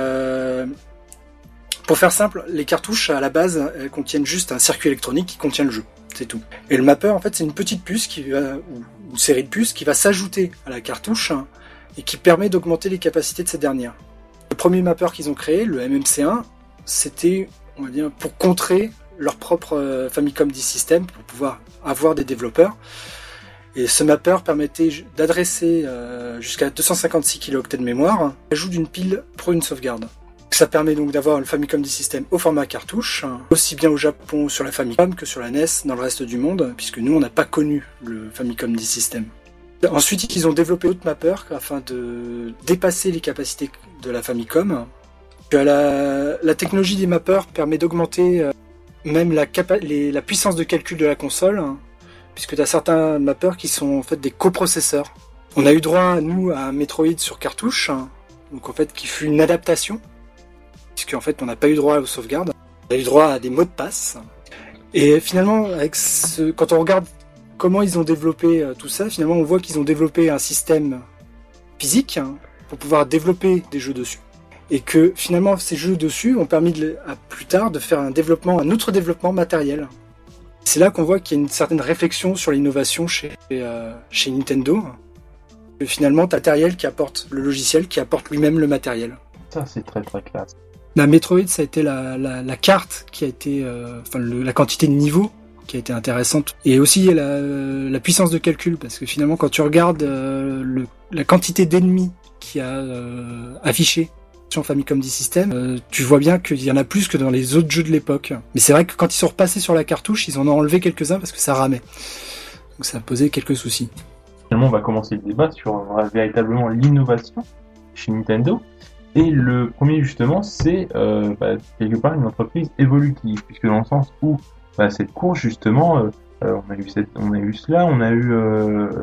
pour faire simple, les cartouches à la base elles contiennent juste un circuit électronique qui contient le jeu, c'est tout. Et le mapper en fait c'est une petite puce qui va, ou une série de puces qui va s'ajouter à la cartouche et qui permet d'augmenter les capacités de cette dernière. Le premier mapper qu'ils ont créé, le MMC1, c'était, on va dire, pour contrer leur propre Famicom Disk System, pour pouvoir avoir des développeurs. Et ce mapper permettait d'adresser euh, jusqu'à 256 kilooctets de mémoire, ajout d'une pile pour une sauvegarde. Ça permet donc d'avoir le Famicom Disk System au format cartouche, aussi bien au Japon sur la Famicom que sur la NES dans le reste du monde, puisque nous on n'a pas connu le Famicom Disk System. Ensuite, ils ont développé d'autres mappers afin de dépasser les capacités de la Famicom. La, la technologie des mappers permet d'augmenter euh, même la, puissance de calcul de la console, hein, puisque tu as certains mappers qui sont en fait des coprocesseurs. On a eu droit, nous, à un Metroid sur cartouche, hein, donc en fait qui fut une adaptation, puisque en fait on n'a pas eu droit aux sauvegardes. On a eu droit à des mots de passe. Et finalement, quand on regarde comment ils ont développé euh, tout ça, finalement on voit qu'ils ont développé un système physique hein, pour pouvoir développer des jeux dessus. Et que finalement ces jeux dessus ont permis de, à plus tard de faire un développement, un autre développement matériel. C'est là qu'on voit qu'il y a une certaine réflexion sur l'innovation chez, euh, chez Nintendo. Que finalement, matériel qui apporte le logiciel, qui apporte lui-même le matériel. Ça, c'est très très classe. La Metroid, ça a été la, la, la carte qui a été, euh, enfin, le, la quantité de niveaux qui a été intéressante. Et aussi la, la, puissance de calcul, parce que finalement, quand tu regardes euh, la quantité d'ennemis qui a euh, affiché sur Famicom Disk System, euh, tu vois bien qu'il y en a plus que dans les autres jeux de l'époque. Mais c'est vrai que quand ils sont repassés sur la cartouche, ils en ont enlevé quelques-uns parce que ça ramait. Donc ça a posé quelques soucis. Finalement, on va commencer le débat sur euh, véritablement l'innovation chez Nintendo. Et le premier justement, c'est euh, bah, quelque part une entreprise évolutive, puisque dans le sens où bah, cette course justement, euh, on a eu cette, on a eu cela, on a eu,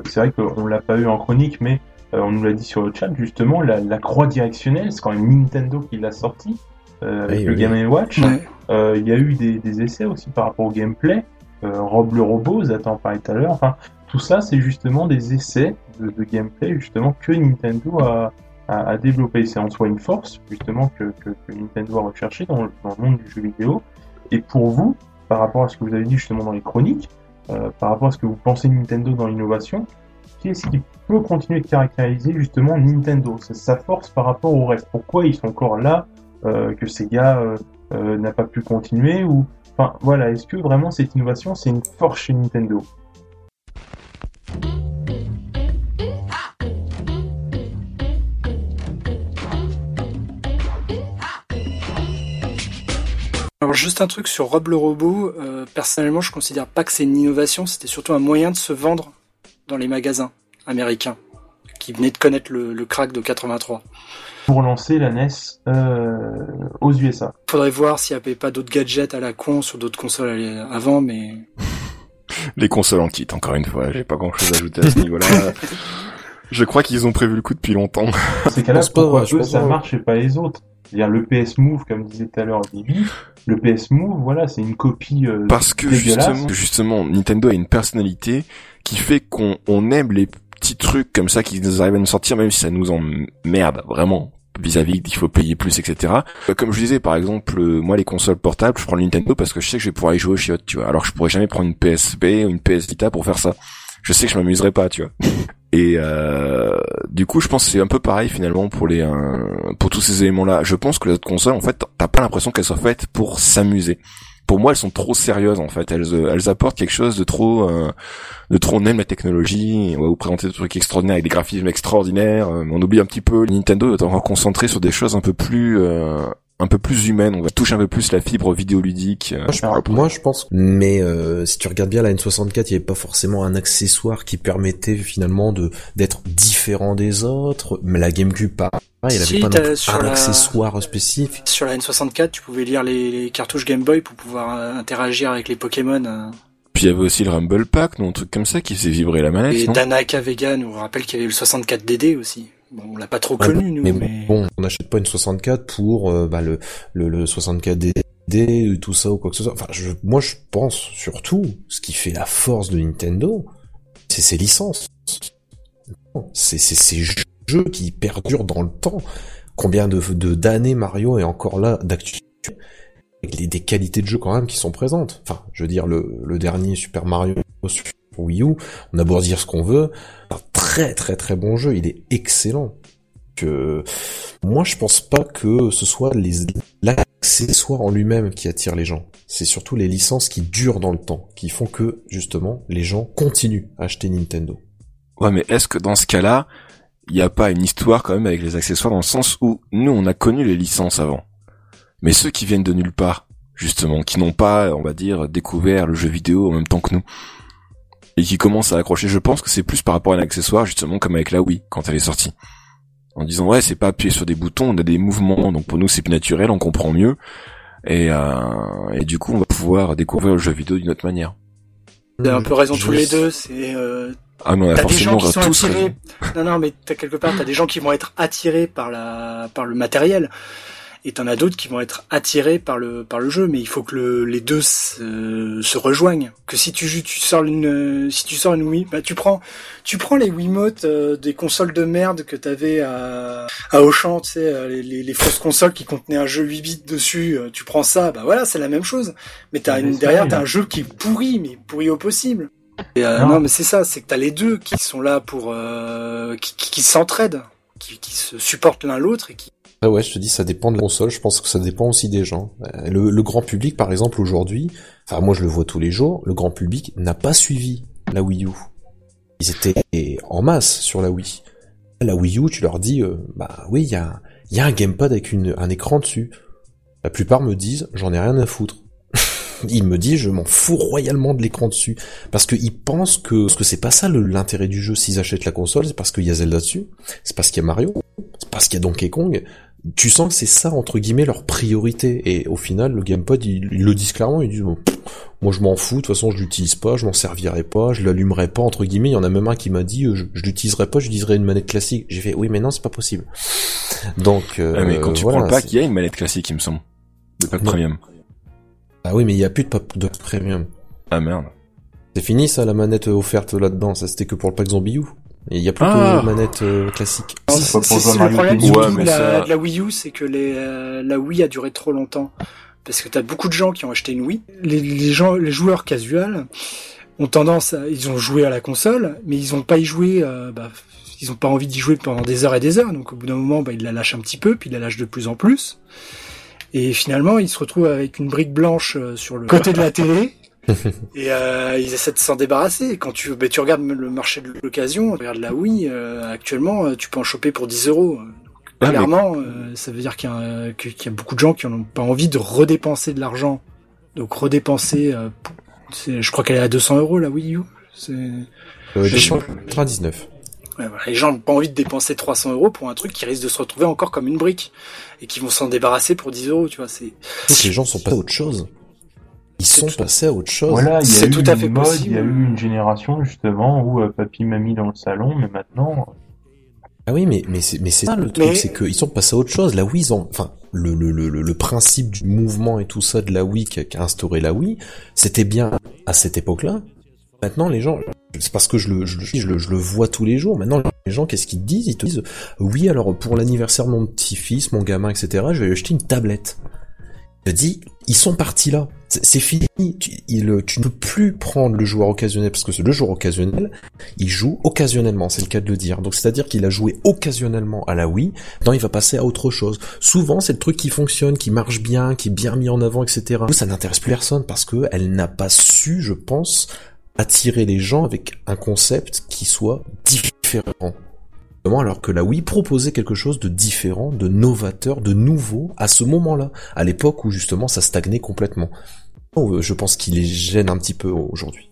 c'est vrai qu'on l'a pas eu en chronique, mais on nous l'a dit sur le chat justement, la, la croix directionnelle, c'est quand même Nintendo qui l'a sorti avec le Game Watch. Il y a eu des, des, essais aussi par rapport au gameplay. Rob le robot, Zatan parlait tout à l'heure. Enfin, tout ça, c'est justement des essais de, de, gameplay justement que Nintendo a, a, a développé. C'est en soi une force justement que, que, que Nintendo a recherché dans, dans, le monde du jeu vidéo. Et pour vous, par rapport à ce que vous avez dit justement dans les chroniques, euh, par rapport à ce que vous pensez Nintendo dans l'innovation, qu'est-ce qui peut continuer de caractériser justement Nintendo? C'est sa force par rapport au reste. Pourquoi ils sont encore là euh, que Sega euh, euh, n'a pas pu continuer ou enfin voilà, est-ce que vraiment cette innovation c'est une force chez Nintendo? Alors juste un truc sur Rob le robot, euh, personnellement je considère pas que c'est une innovation, c'était surtout un moyen de se vendre dans les magasins américains qui venaient de connaître le, le crack de 83. Pour lancer la NES euh, aux USA. Faudrait voir s'il n'y avait pas d'autres gadgets à la con sur d'autres consoles avant, mais... Les consoles en kit, encore une fois, j'ai pas grand chose à ajouter à ce niveau-là. Je crois qu'ils ont prévu le coup depuis longtemps. C'est cas-là, pourquoi eux, ça marche et pas les autres? C'est-à-dire le PS Move, comme disait tout à l'heure Bibi, le PS Move, voilà, c'est une copie euh, Parce que justement, justement, Nintendo a une personnalité qui fait qu'on on aime les petits trucs comme ça qui nous arrivent à nous sortir, même si ça nous emmerde, vraiment vis-à-vis qu'il faut payer plus, etc. Comme je disais, par exemple, moi les consoles portables, je prends le Nintendo parce que je sais que je vais pouvoir y jouer au chiottes, tu vois. Alors que je pourrais jamais prendre une PSP ou une PS Vita pour faire ça. Je sais que je m'amuserai pas, tu vois. Et euh, du coup, je pense que c'est un peu pareil finalement pour les euh, pour tous ces éléments-là. Je pense que les autres consoles, en fait, t'as pas l'impression qu'elles soient faites pour s'amuser. Pour moi, elles sont trop sérieuses en fait. Elles elles apportent quelque chose de trop euh, de trop on aime la technologie. On va vous présenter des trucs extraordinaires avec des graphismes extraordinaires. Euh, on oublie un petit peu. Nintendo est encore concentré sur des choses un peu plus euh, un peu plus humaine, on va toucher un peu plus la fibre vidéoludique. Moi, je, moi, je pense. Mais euh, si tu regardes bien la N64, il n'y avait pas forcément un accessoire qui permettait finalement de d'être différent des autres. Mais la GameCube, pas. il n'y avait pas un la... accessoire spécifique. Sur la N64, tu pouvais lire les, les cartouches Game Boy pour pouvoir euh, interagir avec les Pokémon. Euh. Puis il y avait aussi le Rumble Pack, non, un truc comme ça qui faisait vibrer la manette. Et Danaka Vega nous rappelle qu'il y avait le 64DD aussi. Bon, on l'a pas trop connu, nous. Mais, bon, on n'achète pas une 64 pour euh, bah, le, le, le 64DD, tout ça ou quoi que ce soit. Enfin, je, moi, je pense surtout, ce qui fait la force de Nintendo, c'est ses licences. C'est ces jeux qui perdurent dans le temps. Combien de d'années Mario est encore là d'actualité avec des qualités de jeu quand même qui sont présentes. Enfin, je veux dire, le, le dernier Super Mario sur Wii U, on a dire ce qu'on veut, un très très très bon jeu, il est excellent. Que moi je pense pas que ce soit les l'accessoire en lui-même qui attire les gens. C'est surtout les licences qui durent dans le temps, qui font que justement les gens continuent à acheter Nintendo. Ouais, mais est-ce que dans ce cas-là, il n'y a pas une histoire quand même avec les accessoires dans le sens où nous on a connu les licences avant, mais ceux qui viennent de nulle part, justement, qui n'ont pas, on va dire, découvert le jeu vidéo en même temps que nous, et qui commence à accrocher. Je pense que c'est plus par rapport à un accessoire, justement, comme avec la Wii, quand elle est sortie. En disant, ouais, c'est pas appuyer sur des boutons, on a des mouvements, donc pour nous c'est plus naturel, on comprend mieux. Et, euh, et du coup, on va pouvoir découvrir le jeu vidéo d'une autre manière. T'as un peu raison tous les deux, c'est... Euh... Ah mais on a forcément des gens qui sont attirés. Non non mais t'as quelque part t'as des gens qui vont être attirés par la par le matériel et t'en as d'autres qui vont être attirés par le par le jeu mais il faut que le, les deux se, se, rejoignent que si tu tu sors une si tu sors une Wii bah tu prends tu prends les Wiimote euh, des consoles de merde que t'avais à à Auchan tu sais euh, les, les, les, fausses consoles qui contenaient un jeu 8 bits dessus euh, tu prends ça bah voilà c'est la même chose mais t'as une derrière t'as un jeu qui est pourri mais pourri au possible et, euh, non. non. mais c'est ça c'est que t'as les deux qui sont là pour euh, qui, qui, qui s'entraident qui, qui se supportent l'un l'autre et qui ah ouais, je te dis, ça dépend de la console. Je pense que ça dépend aussi des gens. Euh, le, grand public, par exemple, aujourd'hui, enfin moi je le vois tous les jours, le grand public n'a pas suivi la Wii U. Ils étaient en masse sur la Wii. La Wii U, tu leur dis, euh, bah oui, il y a, y a un gamepad avec un écran dessus. La plupart me disent, j'en ai rien à foutre. Ils me disent, je m'en fous royalement de l'écran dessus. Parce qu'ils pensent que, parce que c'est pas ça l'intérêt du jeu s'ils achètent la console, c'est parce qu'il y a Zelda dessus, c'est parce qu'il y a Mario, c'est parce qu'il y a Donkey Kong, tu sens que c'est ça entre guillemets leur priorité et au final le gamepad ils, le disent clairement ils disent bon, Moi, je m'en fous. De toute façon, je l'utilise pas, je m'en servirai pas, je l'allumerai pas entre guillemets. Il y en a même un qui m'a dit, euh, je, je l'utiliserai pas, j'utiliserai une manette classique. J'ai fait, oui, mais non, c'est pas possible. Donc, euh, Ah, mais quand tu voilà, prends le pack, il y a une manette classique, il me semble. Le pack Non. premium. ah oui, mais il y a plus de pack de premium. Ah merde. C'est fini ça, la manette offerte là-dedans. Ça, c'était que pour le pack Zombie. Et il y a plus Ah. de manette euh, classique. Non, C'est le problème Ouais, la, ça- de la Wii U, c'est que les, euh, la Wii a duré trop longtemps. Parce que t'as beaucoup de gens qui ont acheté une Wii. Les, les gens, les joueurs casuals ont tendance à, ils ont joué à la console, mais ils ont pas y joué, euh, bah, ils ont pas envie d'y jouer pendant des heures et des heures. Donc au bout d'un moment, bah, ils la lâchent un petit peu, puis ils la lâchent de plus en plus. Et finalement, ils se retrouvent avec une brique blanche euh, sur le côté de la télé. Et euh, ils essaient de s'en débarrasser. Quand tu, bah, tu regardes le marché de l'occasion, tu regardes la Wii, euh, actuellement, euh, tu peux en choper pour 10 euros. Ah, mais- Clairement, euh, ça veut dire qu'il y, y a beaucoup de gens qui n'ont pas envie de redépenser de l'argent. Donc redépenser, euh, c'est- je crois qu'elle est à 200 euros la Wii U. C'est- Euh, Je- 299. ouais, voilà. Les gens n'ont pas envie de dépenser 300 euros pour un truc qui risque de se retrouver encore comme une brique et qui vont s'en débarrasser pour 10 euros. Tu vois, c'est les gens sont à autre chose. Ils sont tout- passés à autre chose. Voilà, il y a C'est eu tout à une fait mode, possible. il y a eu une génération justement où euh, papy m'a mis dans le salon, mais maintenant, Ah oui, mais mais c'est mais c'est ça le truc, Mais- c'est qu'ils sont passés à autre chose. La Wii, ils ont, enfin le, le le le le principe du mouvement et tout ça de la Wii qui a, qui a instauré la Wii, c'était bien à cette époque-là. Maintenant, les gens, c'est parce que je le je, le- je le je le vois tous les jours. Maintenant, les gens, qu'est-ce qu'ils te disent? Ils te disent, oui, alors pour l'anniversaire de mon petit-fils, mon gamin, etc., je vais lui acheter une tablette. Te ils sont partis là. C'est fini. Tu, ne peux plus prendre le joueur occasionnel parce que c'est le joueur occasionnel. Il joue occasionnellement, c'est le cas de le dire. Donc c'est-à-dire qu'il a joué occasionnellement à la Wii. Non, il va passer à autre chose. Souvent, c'est le truc qui fonctionne, qui marche bien, qui est bien mis en avant, etc. Ça n'intéresse plus personne parce que elle n'a pas su, je pense, attirer les gens avec un concept qui soit différent. Alors que la Wii proposait quelque chose de différent, de novateur, de nouveau à ce moment-là, à l'époque où justement ça stagnait complètement. Oh, Je pense qu'il les gêne un petit peu aujourd'hui.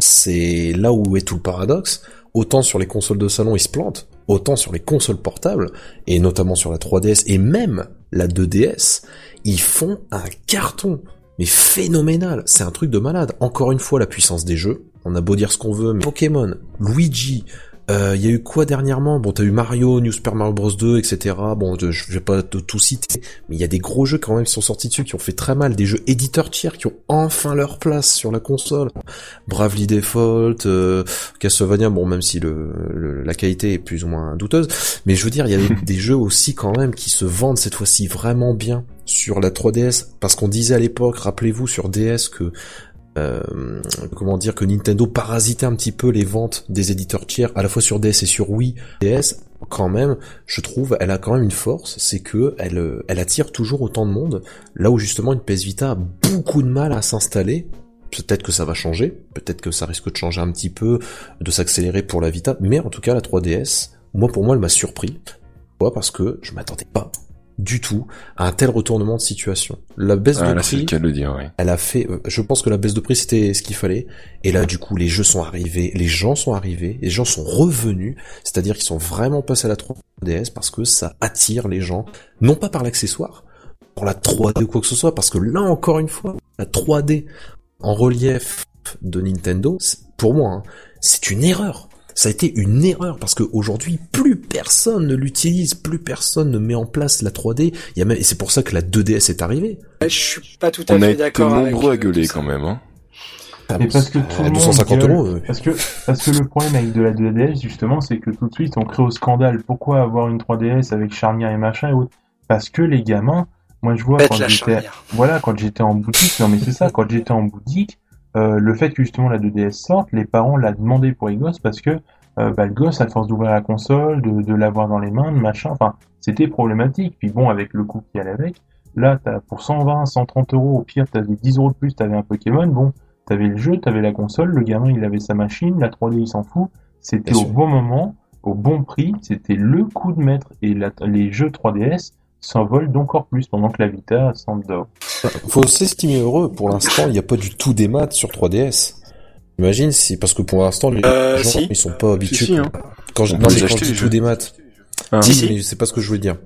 C'est là où est tout le paradoxe. Autant sur les consoles de salon ils se plantent, autant sur les consoles portables, et notamment sur la 3DS et même la 2DS, ils font un carton. Mais phénoménal, c'est un truc de malade. Encore une fois, la puissance des jeux. On a beau dire ce qu'on veut, mais Pokémon, Luigi, euh, il y a eu quoi dernièrement? Bon, t'as eu Mario, New Super Mario Bros. 2, etc. Bon, je je vais pas te- tout citer, mais il y a des gros jeux quand même qui sont sortis dessus, qui ont fait très mal, des jeux éditeurs tiers qui ont enfin leur place sur la console. Bravely Default, euh, Castlevania, bon, même si le, le- la qualité est plus ou moins douteuse, mais je veux dire, il y a des, des jeux aussi quand même qui se vendent cette fois-ci vraiment bien sur la 3DS, parce qu'on disait à l'époque, rappelez-vous sur DS que euh, comment dire que Nintendo parasitait un petit peu les ventes des éditeurs tiers à la fois sur DS et sur Wii. DS quand même, je trouve, elle a quand même une force, c'est que elle, euh, elle attire toujours autant de monde, là où justement une PS Vita a beaucoup de mal à s'installer. Peut-être que ça va changer, peut-être que ça risque de changer un petit peu, de s'accélérer pour la Vita, mais en tout cas la 3DS, moi pour moi elle m'a surpris. Pourquoi? Parce que je m'attendais pas du tout à un tel retournement de situation. La baisse Ah, de là, prix, le de dire, oui. elle a fait, euh, je pense que la baisse de prix c'était ce qu'il fallait. Et là, du coup, les jeux sont arrivés, les gens sont arrivés, les gens sont revenus. C'est-à-dire qu'ils sont vraiment passés à la 3DS parce que ça attire les gens, non pas par l'accessoire, pour la 3D ou quoi que ce soit, parce que là encore une fois, la 3D en relief de Nintendo, pour moi, hein, c'est une erreur. Ça a été une erreur parce qu'aujourd'hui, plus personne ne l'utilise, plus personne ne met en place la 3D. Il y a même, et c'est pour ça que la 2DS est arrivée. je suis pas tout à On a fait été d'accord. avec, nombreux à euh, gueuler quand même, hein. Ah, Mais bon, parce que c'est- tout le monde 250 gueule. euros. euh, Parce que, parce que le problème avec de la 2DS, justement, c'est que tout de suite, on crée au scandale. Pourquoi avoir une 3DS avec charnière et machin et autres? Parce que les gamins, moi je vois Bête quand la j'étais, charnière. voilà, quand j'étais en boutique, non mais c'est ça, quand j'étais en boutique, euh, le fait que justement la 2DS sorte, les parents l'a demandé pour les gosses parce que euh, bah, le gosse, à force d'ouvrir la console, de, de l'avoir dans les mains, de machin, enfin, c'était problématique. Puis bon, avec le coût qui allait avec, là, t'as pour 120, 130 euros, au pire, t'avais 10 euros de plus, t'avais un Pokémon, bon, t'avais le jeu, t'avais la console, le gamin, il avait sa machine, la 3D, il s'en fout. C'était au sûr. bon moment, au bon prix, c'était le coup de maître. Et la- les jeux 3DS s'envolent d'encore plus pendant que la Vita s'endort. Faut s'estimer heureux. Pour l'instant, il n'y a pas du tout des maths sur 3DS. Imagine si, parce que pour l'instant, les Euh, gens, si. ils sont pas habitués. Si, si, hein. Quand je, quand je tout des maths. Ah. Si, mais c'est pas ce que je veux dire.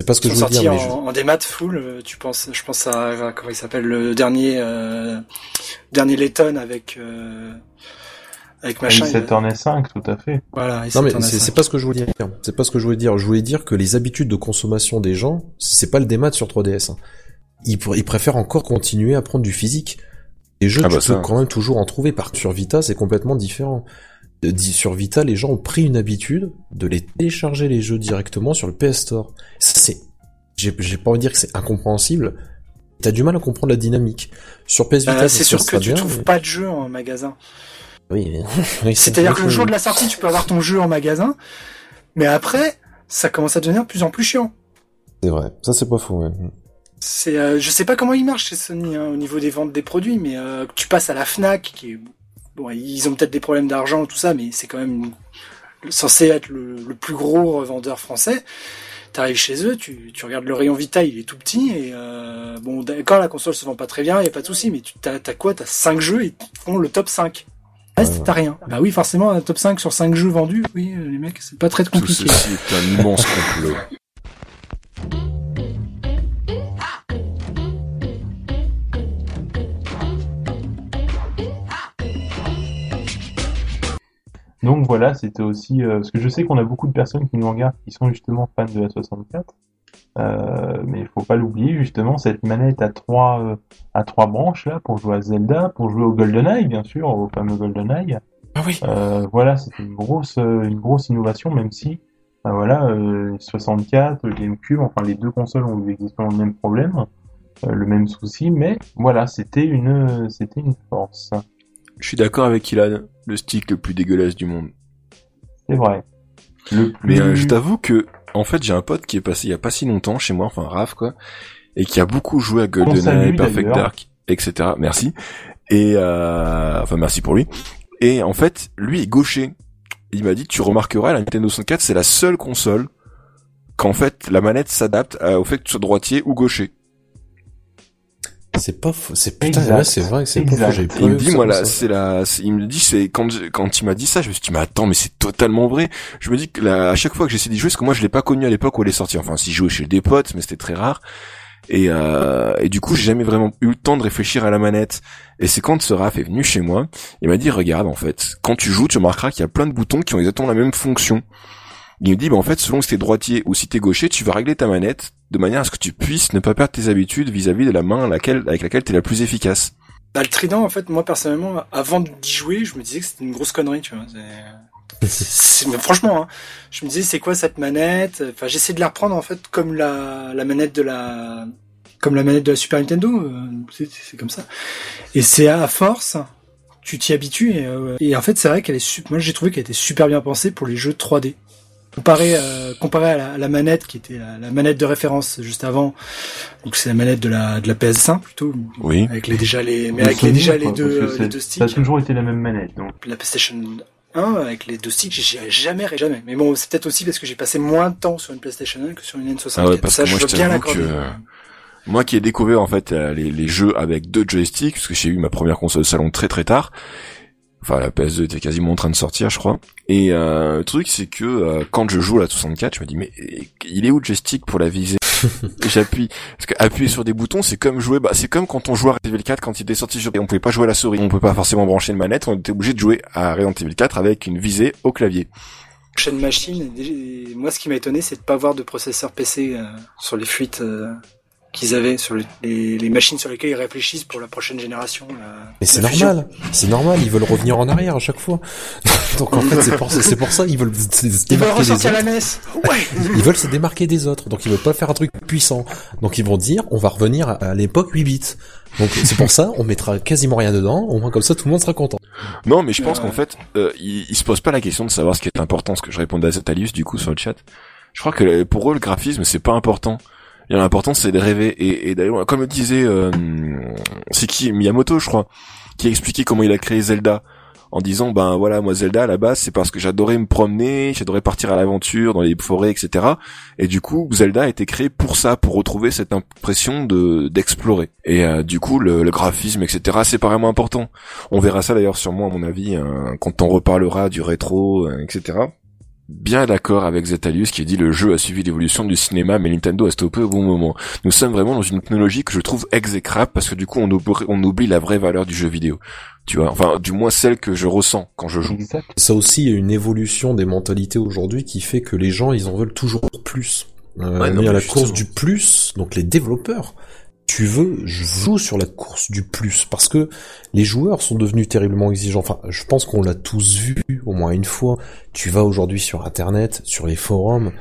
C'est pas ce que je veux dire. mais je- en, en démat full. euh, Tu penses, je pense à, à- comment il s'appelle le dernier euh, dernier Letton avec euh, avec machin. il- Saturn S5, tout à fait. Voilà. et Non mais c'est S5. c'est pas ce que je voulais dire. C'est pas ce que je voulais dire. Je voulais dire que les habitudes de consommation des gens, c'est pas le démat sur 3DS. hein. Ils, préfèrent encore continuer à prendre du physique. Les jeux, Ah tu bah peux ça. quand même toujours en trouver. Par sur Vita, c'est complètement différent. Sur Vita, les gens ont pris une habitude de les télécharger les jeux directement sur le PS Store. Ça c'est, j'ai j'ai pas envie de dire que c'est incompréhensible. T'as du mal à comprendre la dynamique. Sur PS Vita, Euh, c'est sûr que tu bien, trouves mais- pas de jeu en magasin. Oui, oui, c'est C'est-à-dire que le jour de la sortie, tu peux avoir ton jeu en magasin, mais après, ça commence à devenir de plus en plus chiant. C'est vrai. Ça c'est pas faux. ouais. C'est, euh, je sais pas comment ils marchent chez Sony hein, au niveau des ventes des produits, mais euh, tu passes à la Fnac, qui est bon, ils ont peut-être des problèmes d'argent tout ça, mais c'est quand même censé être le, le plus gros revendeur français. T'arrives chez eux, tu, tu regardes le rayon Vita, il est tout petit et euh, bon, d'accord, la console se vend pas très bien, y a pas de souci, mais tu t'as, t'as quoi? T'as 5 jeux et ils font le top 5. Reste, t'as rien. Bah oui, forcément, un top 5 sur 5 jeux vendus, oui, euh, les mecs, c'est pas très Tout compliqué. ceci est un immense complot. Donc voilà, c'était aussi euh, parce que je sais qu'on a beaucoup de personnes qui nous regardent qui sont justement fans de la 64. Euh, mais il faut pas l'oublier justement cette manette à trois euh, à trois branches là pour jouer à Zelda, pour jouer au GoldenEye bien sûr, au fameux GoldenEye. Ah oui. Euh, voilà, c'est une grosse une grosse innovation même si euh, voilà euh, 64, le GameCube, enfin les deux consoles ont eu exactement le même problème, euh, le même souci, mais voilà, c'était une c'était une force. Je suis d'accord avec Ilan, le stick le plus dégueulasse du monde. C'est vrai. Le plus... Mais euh, je t'avoue que, en fait, j'ai un pote qui est passé il y a pas si longtemps chez moi, enfin Raph quoi, et qui a beaucoup joué à GoldenEye, Perfect. Dark, etc. Merci. Et euh, enfin merci pour lui. Et en fait, lui est gaucher. Il m'a dit, tu remarqueras, la Nintendo 64, c'est la seule console qu'en fait la manette s'adapte au fait que tu sois droitier ou gaucher. C'est pas. C'est putain, ouais, c'est vrai que c'est pas pas Il me dit, moi là, c'est la, c'est- il me dit, c'est quand je- quand il m'a dit ça, je me suis dit, mais attends, mais c'est totalement vrai. Je me dis que là, à chaque fois que j'essaie d'y jouer, parce que moi je l'ai pas connu à l'époque où elle est sortie. Enfin, si je jouais chez des potes, mais c'était très rare. Et, euh, et du coup, j'ai jamais vraiment eu le temps de réfléchir à la manette. Et c'est quand ce Raph est venu chez moi, il m'a dit, regarde, en fait, quand tu joues, tu remarqueras qu'il y a plein de boutons qui ont exactement la même fonction. Il me dit, bah, en fait, selon si t'es droitier ou si t'es gaucher, tu vas régler ta manette de manière à ce que tu puisses ne pas perdre tes habitudes vis-à-vis de la main laquelle, avec laquelle t'es la plus efficace. Bah, le trident, en fait, moi personnellement, avant d'y jouer, je me disais que c'était une grosse connerie, tu vois. Mais franchement, hein, je me disais c'est quoi cette manette? Enfin, j'essaie de la reprendre en fait comme la, la manette de la comme la manette de la Super Nintendo. euh, c'est- comme ça. Et c'est à force, tu t'y habitues et, euh, et en fait c'est vrai qu'elle est moi j'ai trouvé qu'elle était super bien pensée pour les jeux 3D. Comparé, euh, comparé à la, à la manette qui était la, la manette de référence juste avant, donc c'est la manette de la de la PS1 plutôt, Oui. avec les déjà les mais Le avec les, déjà quoi, les deux euh, les deux Ça a sticks toujours été la même manette, donc. la PlayStation 1 avec les deux sticks, j'y ai jamais, jamais. Mais bon, c'est peut-être aussi parce que j'ai passé moins de temps sur une PlayStation 1 que sur une N64. Ah ouais, parce Ça, que moi, je je veux bien que- Moi qui ai découvert en fait euh, les, les jeux avec deux joysticks, parce que j'ai eu ma première console de salon très très tard. Enfin la PS2 était quasiment en train de sortir je crois. Et euh, le truc c'est que euh, quand je joue à la 64, je me dis mais il est où le joystick pour la viser Et J'appuie parce que appuyer sur des boutons c'est comme jouer bah c'est comme quand on jouait à Resident Evil 4 quand il était sorti sur on pouvait pas jouer à la souris, on pouvait pas forcément brancher une manette, on était obligé de jouer à Resident Evil 4 avec une visée au clavier. Prochaine machine, moi ce qui m'a étonné, c'est de pas avoir de processeur PC euh, sur les fuites euh, qu'ils avaient, sur les, les, les machines sur lesquelles ils réfléchissent pour la prochaine génération. la- Mais c'est normal, c'est normal, ils veulent revenir en arrière à chaque fois. Donc en fait, c'est pour, pour ça ils veulent se se Ils veulent démarquer des ressortir autres. la Ouais Ils veulent se démarquer des autres, donc ils veulent pas faire un truc puissant. Donc ils vont dire, on va revenir à, à l'époque 8 bits. Donc c'est pour ça, on mettra quasiment rien dedans, au moins comme ça tout le monde sera content. Non, mais je pense qu'en fait, euh, ils, ils se posent pas la question de savoir ce qui est important, ce que je répondais à Zatalius du coup sur le chat. Je crois que euh, pour eux, le graphisme, c'est pas important. L'important, c'est de rêver. Et, et d'ailleurs, comme le disait, euh, c'est qui Miyamoto, je crois, qui a expliqué comment il a créé Zelda. En disant, ben voilà, moi Zelda à la base, c'est parce que j'adorais me promener, j'adorais partir à l'aventure dans les forêts, etc. Et du coup, Zelda a été créé pour ça, pour retrouver cette impression de d'explorer. Et euh, du coup, le, le graphisme, etc. C'est pas vraiment important. On verra ça d'ailleurs sûrement à mon avis euh, quand on reparlera du rétro, euh, etc. bien d'accord avec Zetalius qui dit le jeu a suivi l'évolution du cinéma mais Nintendo a stoppé au bon moment. Nous sommes vraiment dans une technologie que je trouve exécrable parce que du coup on oublie, on oublie la vraie valeur du jeu vidéo. Tu vois, enfin du moins celle que je ressens quand je joue. Exact. Ça aussi, il y a une évolution des mentalités aujourd'hui qui fait que les gens, ils en veulent toujours plus. Euh, Ouais, non, mais mais la course du plus, donc les développeurs. Tu veux, je joue sur la course du plus parce que les joueurs sont devenus terriblement exigeants. Enfin, je pense qu'on l'a tous vu au moins une fois. Tu vas aujourd'hui sur Internet, sur les forums,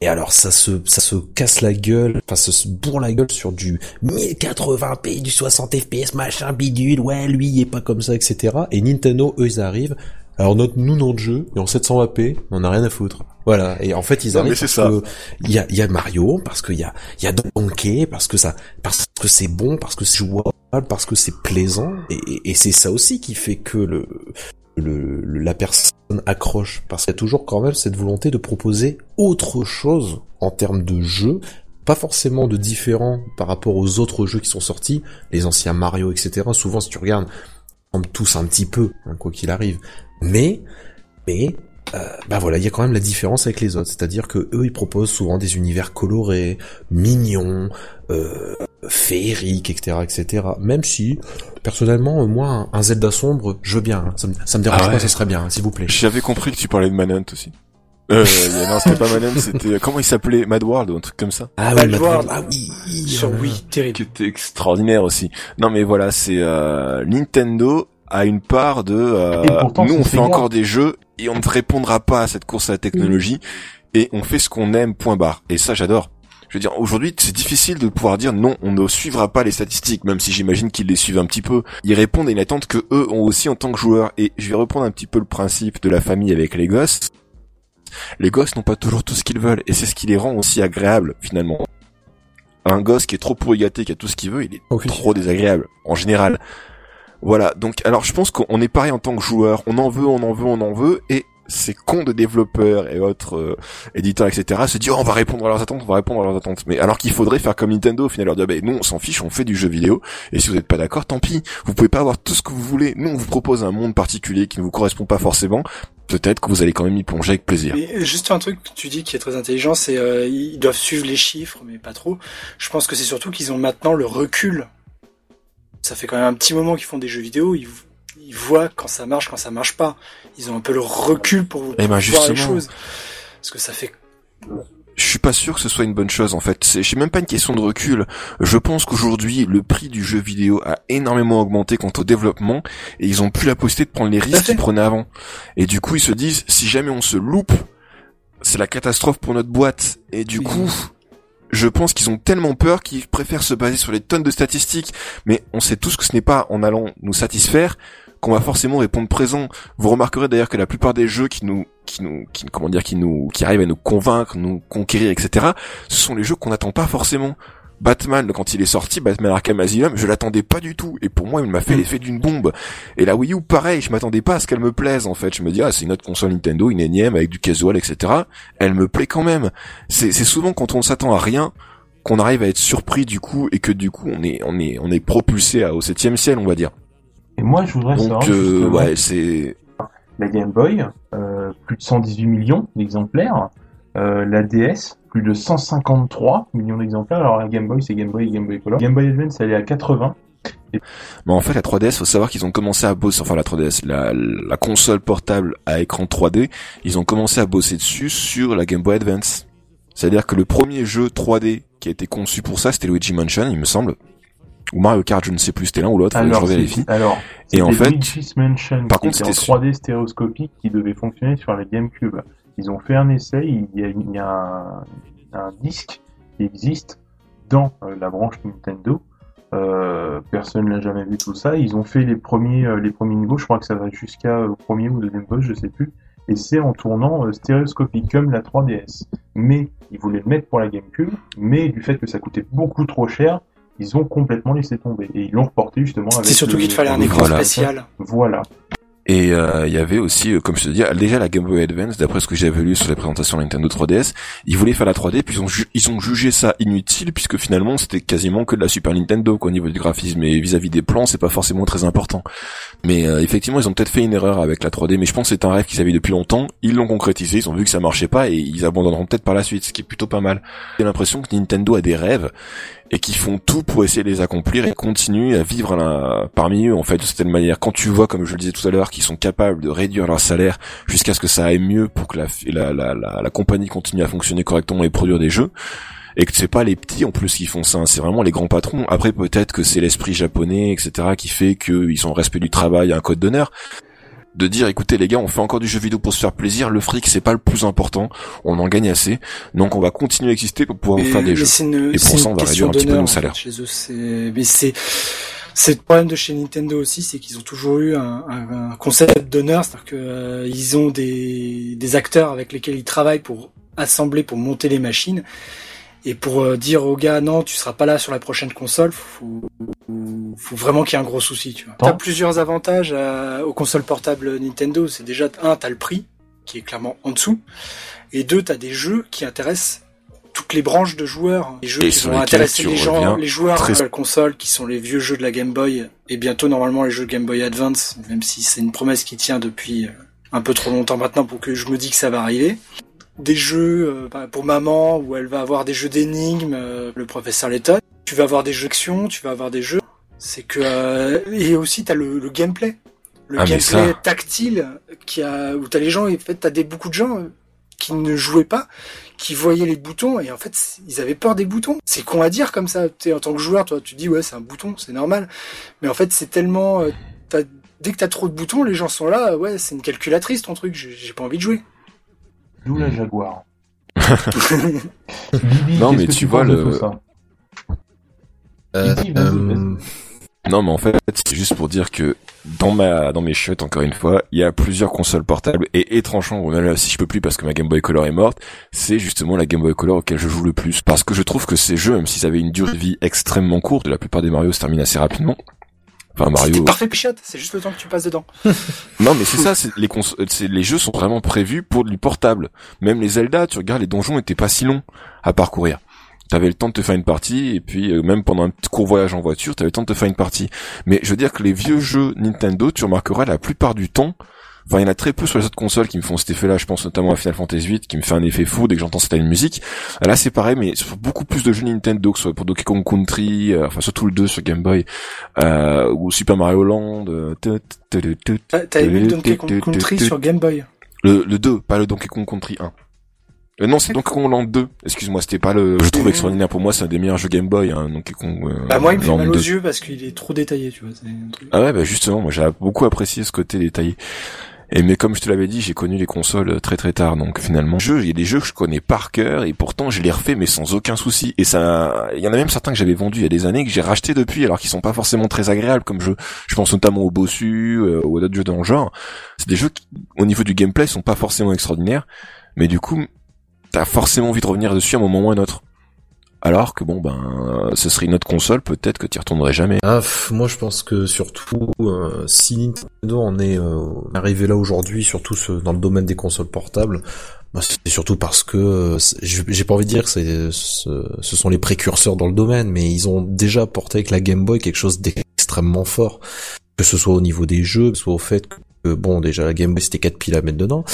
et alors ça se ça se casse la gueule, enfin ça se bourre la gueule sur du 1080p, du 60 fps, machin bidule, ouais lui il est pas comme ça, etc. Et Nintendo eux ils arrivent. Alors notre nous notre jeu est en 720p, on en a rien à foutre. Voilà. Et en fait ils Non, arrivent mais c'est parce ça. que il y a y a Mario, parce qu'il y a il y a Donkey, parce que ça parce que c'est bon, parce que c'est jouable, parce que c'est plaisant. Et, et- et c'est ça aussi qui fait que le le, le- la personne accroche parce qu'il y a toujours quand même cette volonté de proposer autre chose en termes de jeu, pas forcément de différent par rapport aux autres jeux qui sont sortis, les anciens Mario, etc. Souvent, si tu regardes, ils ressemblent tous un petit peu, hein, quoi qu'il arrive. Mais, mais, euh, bah voilà, il y a quand même la différence avec les autres, c'est-à-dire que eux, ils proposent souvent des univers colorés, mignons, euh, féeriques, etc., etc. Même si, personnellement, euh, moi, un, Zelda sombre, je veux bien. hein. Ça, me, ça me dérange Ah pas, ça serait bien, hein, s'il vous plaît. J'avais compris que tu parlais de Manhunt aussi. Euh, non, c'était pas Manhunt, c'était comment il s'appelait? Mad World ou un truc comme ça. Ah ouais, Mad World, ah oui, Sur là là. Wii, terrible. qui était extraordinaire aussi. Non mais voilà, c'est euh, Nintendo a une part de euh, pourtant, nous on fait encore des jeux et on ne répondra pas à cette course à la technologie et on fait ce qu'on aime point barre. Et ça j'adore. Je veux dire, aujourd'hui, c'est difficile de pouvoir dire non, on ne suivra pas les statistiques, même si j'imagine qu'ils les suivent un petit peu. Ils répondent à une attente que eux ont aussi en tant que joueurs. Et je vais reprendre un petit peu le principe de la famille avec les gosses. Les gosses n'ont pas toujours tout ce qu'ils veulent, et c'est ce qui les rend aussi agréables, finalement. Un gosse qui est trop pourri gâté, qui a tout ce qu'il veut, il est trop désagréable, en général. Voilà, donc alors je pense qu'on est pareil en tant que joueur, on en veut, on en veut, on en veut, et ces cons de développeurs et autres euh, éditeurs, etc., se disent oh, on va répondre à leurs attentes, on va répondre à leurs attentes. Mais alors qu'il faudrait faire comme Nintendo, au final, leur dire bah, nous on s'en fiche, on fait du jeu vidéo, et si vous n'êtes pas d'accord, tant pis, vous pouvez pas avoir tout ce que vous voulez. Nous on vous propose un monde particulier qui ne vous correspond pas forcément, peut-être que vous allez quand même y plonger avec plaisir. Mais juste un truc que tu dis qui est très intelligent, c'est euh, ils doivent suivre les chiffres, mais pas trop. Je pense que c'est surtout qu'ils ont maintenant le recul. Ça fait quand même un petit moment qu'ils font des jeux vidéo, ils, ils voient quand ça marche, quand ça marche pas. Ils ont un peu le recul pour, pour Eh ben, voir les choses. Parce que ça fait je suis pas sûr que ce soit une bonne chose en fait. C'est même pas une question de recul. Je pense qu'aujourd'hui le prix du jeu vidéo a énormément augmenté quant au développement et ils ont plus la possibilité de prendre les risques qu'ils prenaient avant. Et du coup ils se disent si jamais on se loupe, c'est la catastrophe pour notre boîte. Et du Oui. coup je pense qu'ils ont tellement peur qu'ils préfèrent se baser sur les tonnes de statistiques. Mais on sait tous que ce n'est pas en allant nous satisfaire qu'on va forcément répondre présent. Vous remarquerez d'ailleurs que la plupart des jeux qui nous, qui nous, comment dire, qui nous, qui arrivent à nous convaincre, nous conquérir, etc., ce sont les jeux qu'on n'attend pas forcément. Batman, quand il est sorti, Batman Arkham Asylum, je l'attendais pas du tout. Et pour moi, il m'a fait l'effet d'une bombe. Et la Wii U, pareil, je m'attendais pas à ce qu'elle me plaise, en fait. Je me dis, ah, c'est une autre console Nintendo, une énième, avec du casual, etc. Elle me plaît quand même. C'est, souvent quand on s'attend à rien, qu'on arrive à être surpris du coup, et que du coup, on est, on est, on est propulsé au septième ciel, on va dire. Et moi, je voudrais savoir, Donc, euh, justement, ouais, c'est, la Game Boy, euh, plus de 118 millions d'exemplaires. Euh, la DS, plus de 153 millions d'exemplaires. Alors la Game Boy, c'est Game Boy et Game Boy Color. Game Boy Advance, elle est à 80. Mais en fait, la 3DS, faut savoir qu'ils ont commencé à bosser, enfin la 3DS, la, la console portable à écran 3D, ils ont commencé à bosser dessus sur la Game Boy Advance. C'est-à-dire que le premier jeu 3D qui a été conçu pour ça, c'était Luigi Mansion, il me semble. Ou Mario Kart, je ne sais plus, c'était l'un ou l'autre, je revérifie. alors, Et en c'était fait- Luigi's Mansion, par qui contre, était en c'était 3D stéréoscopique qui devait fonctionner sur la GameCube. Ils ont fait un essai, il y a, il y a un, un disque qui existe dans euh, la branche Nintendo. Euh, personne l'a jamais vu tout ça. Ils ont fait les premiers, euh, les premiers niveaux. Je crois que ça va jusqu'à euh, au premier ou deuxième boss, je sais plus. Et c'est en tournant stéréoscopique comme la 3DS. Mais ils voulaient le mettre pour la GameCube, mais du fait que ça coûtait beaucoup trop cher, ils ont complètement laissé tomber et ils l'ont reporté justement avec. c'est surtout le- qu'il fallait un écran Voilà. spécial. Voilà. Et euh, il y avait aussi, euh, comme je te dis, déjà la Game Boy Advance, d'après ce que j'avais lu sur les présentations de Nintendo 3DS, ils voulaient faire la 3D, puis ils ont, ils ont jugé ça inutile, puisque finalement c'était quasiment que de la Super Nintendo, quoi, au niveau du graphisme, et vis-à-vis des plans, c'est pas forcément très important. Mais euh, effectivement, ils ont peut-être fait une erreur avec la 3D, mais je pense que c'est un rêve qu'ils avaient depuis longtemps, ils l'ont concrétisé, ils ont vu que ça marchait pas, et ils abandonneront peut-être par la suite, ce qui est plutôt pas mal. J'ai l'impression que Nintendo a des rêves, et qui font tout pour essayer de les accomplir et continuent à vivre parmi eux en fait de cette manière. Quand tu vois, comme je le disais tout à l'heure, qu'ils sont capables de réduire leur salaire jusqu'à ce que ça aille mieux pour que la, la, la, la, compagnie continue à fonctionner correctement et produire des jeux, et que c'est pas les petits en plus qui font ça, c'est vraiment les grands patrons. Après peut-être que c'est l'esprit japonais, etc., qui fait qu'ils ont respect du travail, un code d'honneur de dire écoutez les gars on fait encore du jeu vidéo pour se faire plaisir. Le fric c'est pas le plus important. On en gagne assez. Donc on va continuer à exister pour pouvoir faire des jeux. et pour ça on va réduire un petit peu nos salaires. chez eux. C'est mais c'est c'est le problème de chez Nintendo aussi, c'est qu'ils ont toujours eu un, un, concept d'honneur, c'est-à-dire que euh, ont des, des acteurs avec lesquels ils travaillent pour assembler, pour monter les machines, et pour euh, dire aux gars non, tu seras pas là sur la prochaine console, faut, faut, vraiment qu'il y ait un gros souci. Tu vois. T'as plusieurs avantages aux consoles portables Nintendo. C'est déjà un, t'as le prix qui est clairement en dessous, et deux, t'as des jeux qui intéressent toutes les branches de joueurs, les jeux qui vont intéresser les gens, les joueurs de la console, qui sont les vieux jeux de la Game Boy, et bientôt normalement les jeux Game Boy Advance, même si c'est une promesse qui tient depuis euh, un peu trop longtemps maintenant pour que je me dis que ça va arriver des jeux euh, bah, pour maman où elle va avoir des jeux d'énigmes, euh, le professeur Letton. Tu vas avoir des jeux d'action, tu vas avoir des jeux. C'est que euh, et aussi t'as le, le gameplay, le ah, gameplay tactile qui a où t'as les gens. En fait, t'as des beaucoup de gens qui ne jouaient pas, qui voyaient les boutons et en fait ils avaient peur des boutons. C'est con à dire comme ça. Es, en tant que joueur, toi tu dis ouais c'est un bouton, c'est normal. Mais en fait c'est tellement dès que t'as trop de boutons, les gens sont là. Ouais c'est une calculatrice ton truc. J'ai pas envie de jouer. D'où la Jaguar. non, mais tu, vois le. Euh, euh, non, mais en fait, c'est juste pour dire que dans ma dans mes chiottes, encore une fois, il y a plusieurs consoles portables et étrangement, même si je peux plus parce que ma Game Boy Color est morte, c'est justement la Game Boy Color auquel je joue le plus parce que je trouve que ces jeux, même s'ils avaient une durée de vie extrêmement courte, la plupart des Mario se terminent assez rapidement. Enfin Mario. parfait pichote, c'est juste le temps que tu passes dedans. non mais c'est ça, les cons les jeux sont vraiment prévus pour du portable. Même les Zelda, tu regardes les donjons étaient pas si longs à parcourir. T'avais le temps de te faire une partie et puis euh, même pendant un court voyage en voiture, t'avais le temps de te faire une partie. Mais je veux dire que les vieux jeux Nintendo, tu remarqueras la plupart du temps, Enfin, il y en a très peu sur les autres consoles qui me font cet effet-là. Je pense notamment à Final Fantasy VIII, qui me fait un effet fou dès que j'entends cette musique. Là, c'est pareil, mais sur beaucoup plus de jeux Nintendo, que ce soit pour Donkey Kong Country, euh, enfin surtout le 2 sur Game Boy, euh, ou Super Mario Land. Euh, T'as aimé le Donkey Kong Country sur Game Boy? Le, le 2, pas le Donkey Kong Country 1. Euh, non, c'est Donkey Kong Land 2. Excuse-moi, c'était pas le. Je trouve extraordinaire pour moi, c'est un des meilleurs jeux Game Boy, hein, Donkey Kong. Euh, bah moi, il me fait mal aux yeux parce qu'il est trop détaillé, tu vois. Ah ouais, bah justement, moi j'ai beaucoup apprécié ce côté détaillé. Et mais comme je te l'avais dit, j'ai connu les consoles euh, très très tard, donc finalement, il y a des jeux que je connais par cœur et pourtant je les refais mais sans aucun souci. Et ça, il y en a même certains que j'avais vendus il y a des années que j'ai racheté depuis, alors qu'ils sont pas forcément très agréables comme jeu. Je pense notamment au Bossu euh, ou à d'autres jeux dans le genre. C'est des jeux qui, au niveau du gameplay, sont pas forcément extraordinaires, mais du coup, t'as forcément envie de revenir dessus à un moment ou à un autre. Alors que bon ben ce serait une autre console, peut-être que tu retournerais jamais. Ah, moi je pense que surtout euh, si Nintendo en est euh, arrivé là aujourd'hui, surtout dans le domaine des consoles portables, bah, c'est surtout parce que euh, j'ai pas envie de dire que ce, sont les précurseurs dans le domaine, mais ils ont déjà porté avec la Game Boy quelque chose d'extrêmement fort, que ce soit au niveau des jeux, que ce soit au fait que bon déjà la Game Boy c'était 4 piles à mettre dedans,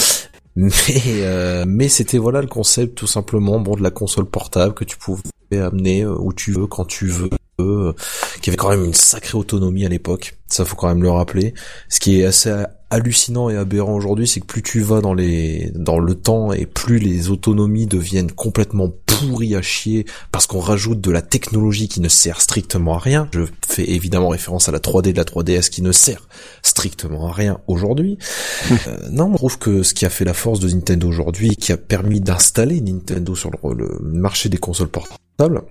mais euh, mais c'était voilà le concept tout simplement bon de la console portable que tu pouvais amener euh, où tu veux quand tu veux euh, qui avait quand même une sacrée autonomie à l'époque ça faut quand même le rappeler. Ce qui est assez hallucinant et aberrant aujourd'hui c'est que plus tu vas dans les dans le temps et plus les autonomies deviennent complètement pourries à chier parce qu'on rajoute de la technologie qui ne sert strictement à rien. Je fais évidemment référence à la 3D de la 3DS qui ne sert strictement à rien aujourd'hui. Euh, non on trouve que ce qui a fait la force de Nintendo aujourd'hui qui a permis d'installer Nintendo sur le marché des consoles portables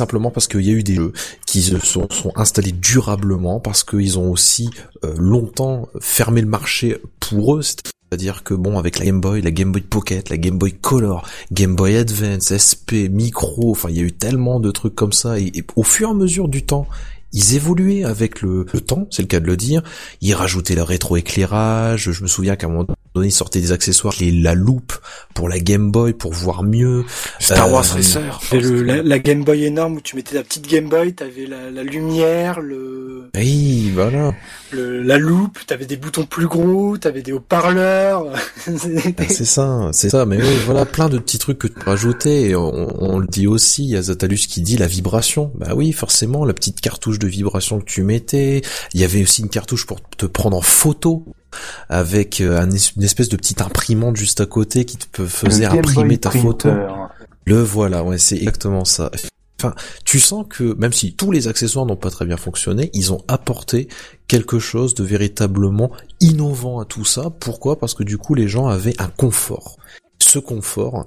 simplement parce qu'il y a eu des jeux qui se sont, installés durablement, parce qu'ils ont aussi euh, longtemps fermé le marché pour eux, c'est-à-dire que bon, avec la Game Boy, la Game Boy Pocket, la Game Boy Color, Game Boy Advance, SP, Micro, enfin il y a eu tellement de trucs comme ça, et, au fur et à mesure du temps, ils évoluaient avec le, temps, c'est le cas de le dire. Ils rajoutaient le rétroéclairage. Je me souviens qu'à un moment donné, ils sortaient des accessoires, les, la loupe pour la Game Boy pour voir mieux. Star Wars Euh, Racer. Le, la, la Game Boy énorme où tu mettais la petite Game Boy, t'avais la, la lumière, le, Oui, voilà. le la loupe, t'avais des boutons plus gros, t'avais des haut-parleurs. Ah, C'est ça, c'est ça. Mais oui, voilà, plein de petits trucs que tu peux rajouter. Et on, on le dit aussi, il y a Zatalus qui dit la vibration. Bah oui, forcément, la petite cartouche de vibration que tu mettais. Il y avait aussi une cartouche pour te prendre en photo avec euh, un une espèce de petite imprimante juste à côté qui te faisait imprimer ta photo. Le voilà, ouais, c'est exactement ça. Enfin, tu sens que même si tous les accessoires n'ont pas très bien fonctionné, ils ont apporté quelque chose de véritablement innovant à tout ça. Pourquoi? Parce que du coup, les gens avaient un confort. Ce confort,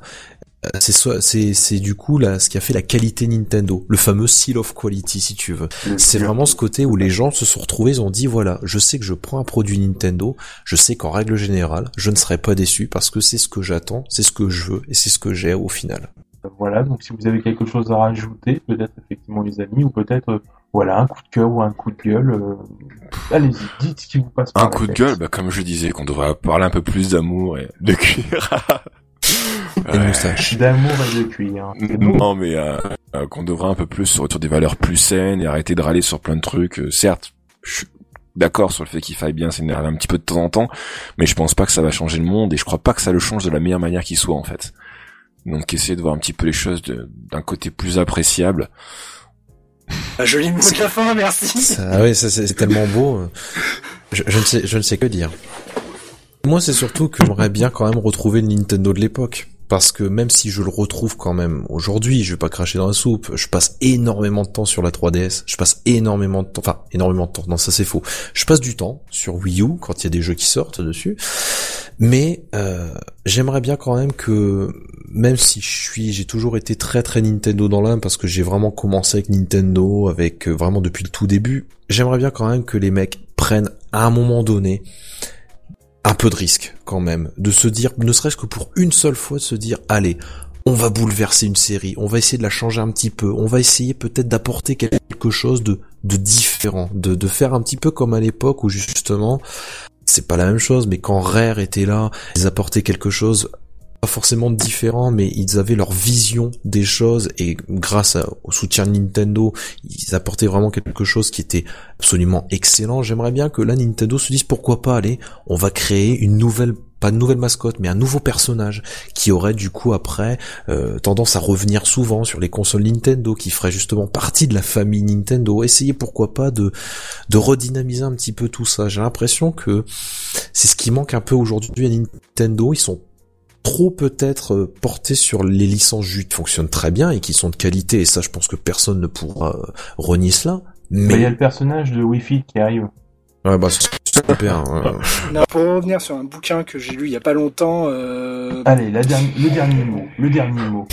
c'est soit- c'est c'est du coup là ce qui a fait la qualité Nintendo, le fameux seal of quality si tu veux. C'est vraiment ce côté où les gens se sont retrouvés, ils ont dit voilà, je sais que je prends un produit Nintendo, je sais qu'en règle générale, je ne serai pas déçu parce que c'est ce que j'attends, c'est ce que je veux et c'est ce que j'ai au final. Voilà, donc si vous avez quelque chose à rajouter, peut-être effectivement les amis, ou peut-être euh, voilà un coup de cœur ou un coup de gueule, euh, allez-y, dites ce qui vous passe par Un la coup de gueule, bah, comme je disais, qu'on devrait parler un peu plus d'amour et de cuir. Et de moustache. D'amour et de cuir. Non, mais euh, euh, qu'on devrait un peu plus se retourner des valeurs plus saines et arrêter de râler sur plein de trucs. Euh, certes, je suis d'accord sur le fait qu'il faille bien s'énerver un petit peu de temps en temps, mais je pense pas que ça va changer le monde et je crois pas que ça le change de la meilleure manière qui soit en fait. Donc essayer de voir un petit peu les choses d'un côté plus appréciable. Un joli mot de la fin, merci. Ça, ouais, ça, c'est tellement beau. Je, je ne sais, je ne sais que dire. Moi, c'est surtout que j'aimerais bien quand même retrouver le Nintendo de l'époque. Parce que même si je le retrouve quand même aujourd'hui, je vais pas cracher dans la soupe, je passe énormément de temps sur la 3DS, je passe énormément de temps, enfin énormément de temps, non ça c'est faux, je passe du temps sur Wii U quand il y a des jeux qui sortent dessus, mais euh, j'aimerais bien quand même que, même si je suis, j'ai toujours été très très Nintendo dans l'âme parce que j'ai vraiment commencé avec Nintendo, avec euh, vraiment depuis le tout début, j'aimerais bien quand même que les mecs prennent à un moment donné un peu de risque quand même, de se dire, ne serait-ce que pour une seule fois, de se dire, allez, on va bouleverser une série, on va essayer de la changer un petit peu, on va essayer peut-être d'apporter quelque chose de, différent, de, de faire un petit peu comme à l'époque où justement, c'est pas la même chose, mais quand Rare était là, ils apportaient quelque chose pas forcément différent, mais ils avaient leur vision des choses et grâce au soutien de Nintendo, ils apportaient vraiment quelque chose qui était absolument excellent. J'aimerais bien que là Nintendo se dise pourquoi pas, allez, on va créer une nouvelle pas de nouvelle mascotte, mais un nouveau personnage qui aurait du coup après euh, tendance à revenir souvent sur les consoles Nintendo, qui ferait justement partie de la famille Nintendo. Essayez pourquoi pas de de redynamiser un petit peu tout ça. J'ai l'impression que c'est ce qui manque un peu aujourd'hui à Nintendo. Ils sont trop peut-être euh, portés sur les licences jus qui fonctionnent très bien et qui sont de qualité. Et ça, je pense que personne ne pourra euh, renier cela. Bah, Il y a Mais le personnage de Wi-Fi qui arrive. ouais, bah c'est super. hein. Non, pour revenir sur un bouquin que j'ai lu il y a pas longtemps, euh, Allez, la dernière- le dernier mot. Le dernier mot.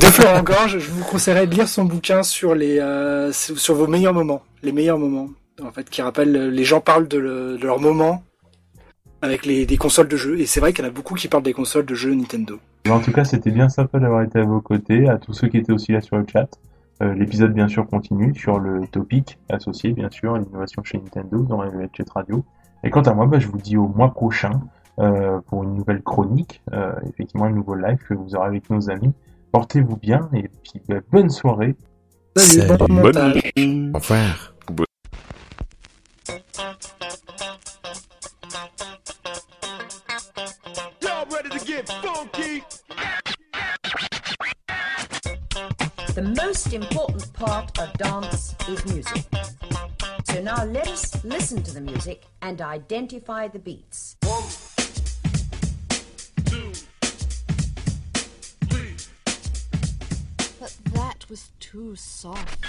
de Florent Gorge, je vous conseillerais de lire son bouquin sur les euh, sur vos meilleurs moments, les meilleurs moments, en fait, qui rappellent euh, les gens parlent de, le- de leurs moments avec les des consoles de jeux, et c'est vrai qu'il y en a beaucoup qui parlent des consoles de jeux Nintendo. Mais en tout cas, c'était bien sympa d'avoir été à vos côtés, à tous ceux qui étaient aussi là sur le chat. Euh, L'épisode, bien sûr, continue sur le topic associé, bien sûr, à l'innovation chez Nintendo dans la Chat Radio. Et quant à moi, bah, je vous dis au mois prochain euh, pour une nouvelle chronique, euh, effectivement, un nouveau live que vous aurez avec nos amis. Portez-vous bien et puis bah, bonne soirée. Salut, bon Salut. montage. Au revoir. Get funky? The most important part of dance is music. So now let us listen to the music and identify the beats. One, two, three. But that was too soft.